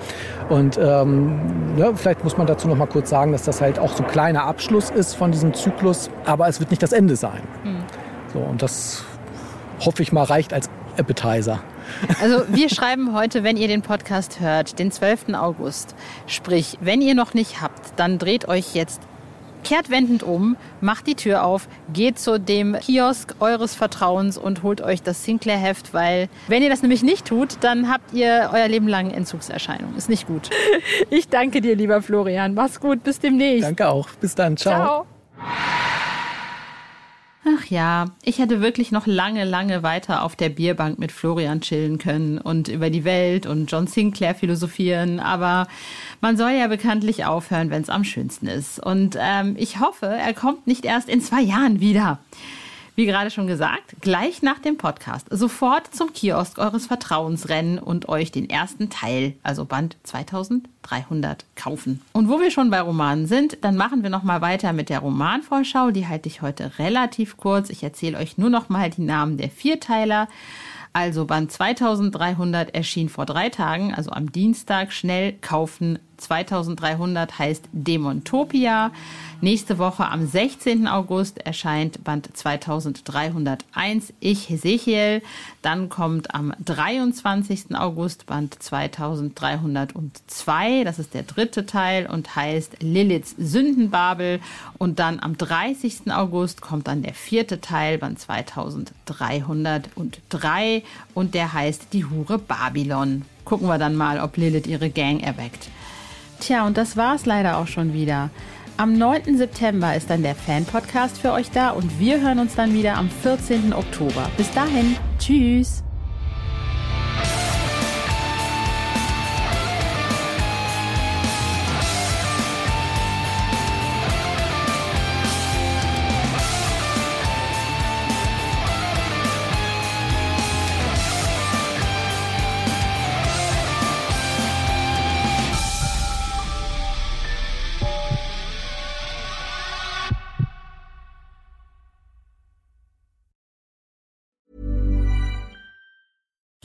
Und ähm, ja, vielleicht muss man dazu noch mal kurz sagen, dass das halt auch so ein kleiner Abschluss ist von diesem Zyklus, aber es wird nicht das Ende sein. So, und das hoffe ich mal reicht als Appetizer. Also wir schreiben heute, wenn ihr den Podcast hört, den 12. August. Sprich, wenn ihr noch nicht habt, dann dreht euch jetzt kehrt wendend um, macht die Tür auf, geht zu dem Kiosk eures Vertrauens und holt euch das Sinclair-Heft, weil wenn ihr das nämlich nicht tut, dann habt ihr euer Leben lang Entzugserscheinungen. Ist nicht gut. Ich danke dir, lieber Florian. Mach's gut, bis demnächst. Danke auch. Bis dann. Ciao. Ciao. Ach ja, ich hätte wirklich noch lange, lange weiter auf der Bierbank mit Florian chillen können und über die Welt und John Sinclair philosophieren, aber man soll ja bekanntlich aufhören, wenn es am schönsten ist. Und ähm, ich hoffe, er kommt nicht erst in zwei Jahren wieder. Wie gerade schon gesagt, gleich nach dem Podcast sofort zum Kiosk eures Vertrauens rennen und euch den ersten Teil, also Band 2300, kaufen. Und wo wir schon bei Romanen sind, dann machen wir noch mal weiter mit der Romanvorschau. Die halte ich heute relativ kurz. Ich erzähle euch nur noch mal die Namen der Vierteiler. Also Band 2300 erschien vor drei Tagen, also am Dienstag. Schnell kaufen. 2300 heißt Demontopia. Nächste Woche am 16. August erscheint Band 2301 Ich Hesekiel. Dann kommt am 23. August Band 2302. Das ist der dritte Teil und heißt Liliths Sündenbabel. Und dann am 30. August kommt dann der vierte Teil, Band 2303. Und der heißt Die Hure Babylon. Gucken wir dann mal, ob Lilith ihre Gang erweckt. Tja, und das war's leider auch schon wieder. Am 9. September ist dann der Fan-Podcast für euch da und wir hören uns dann wieder am 14. Oktober. Bis dahin, tschüss!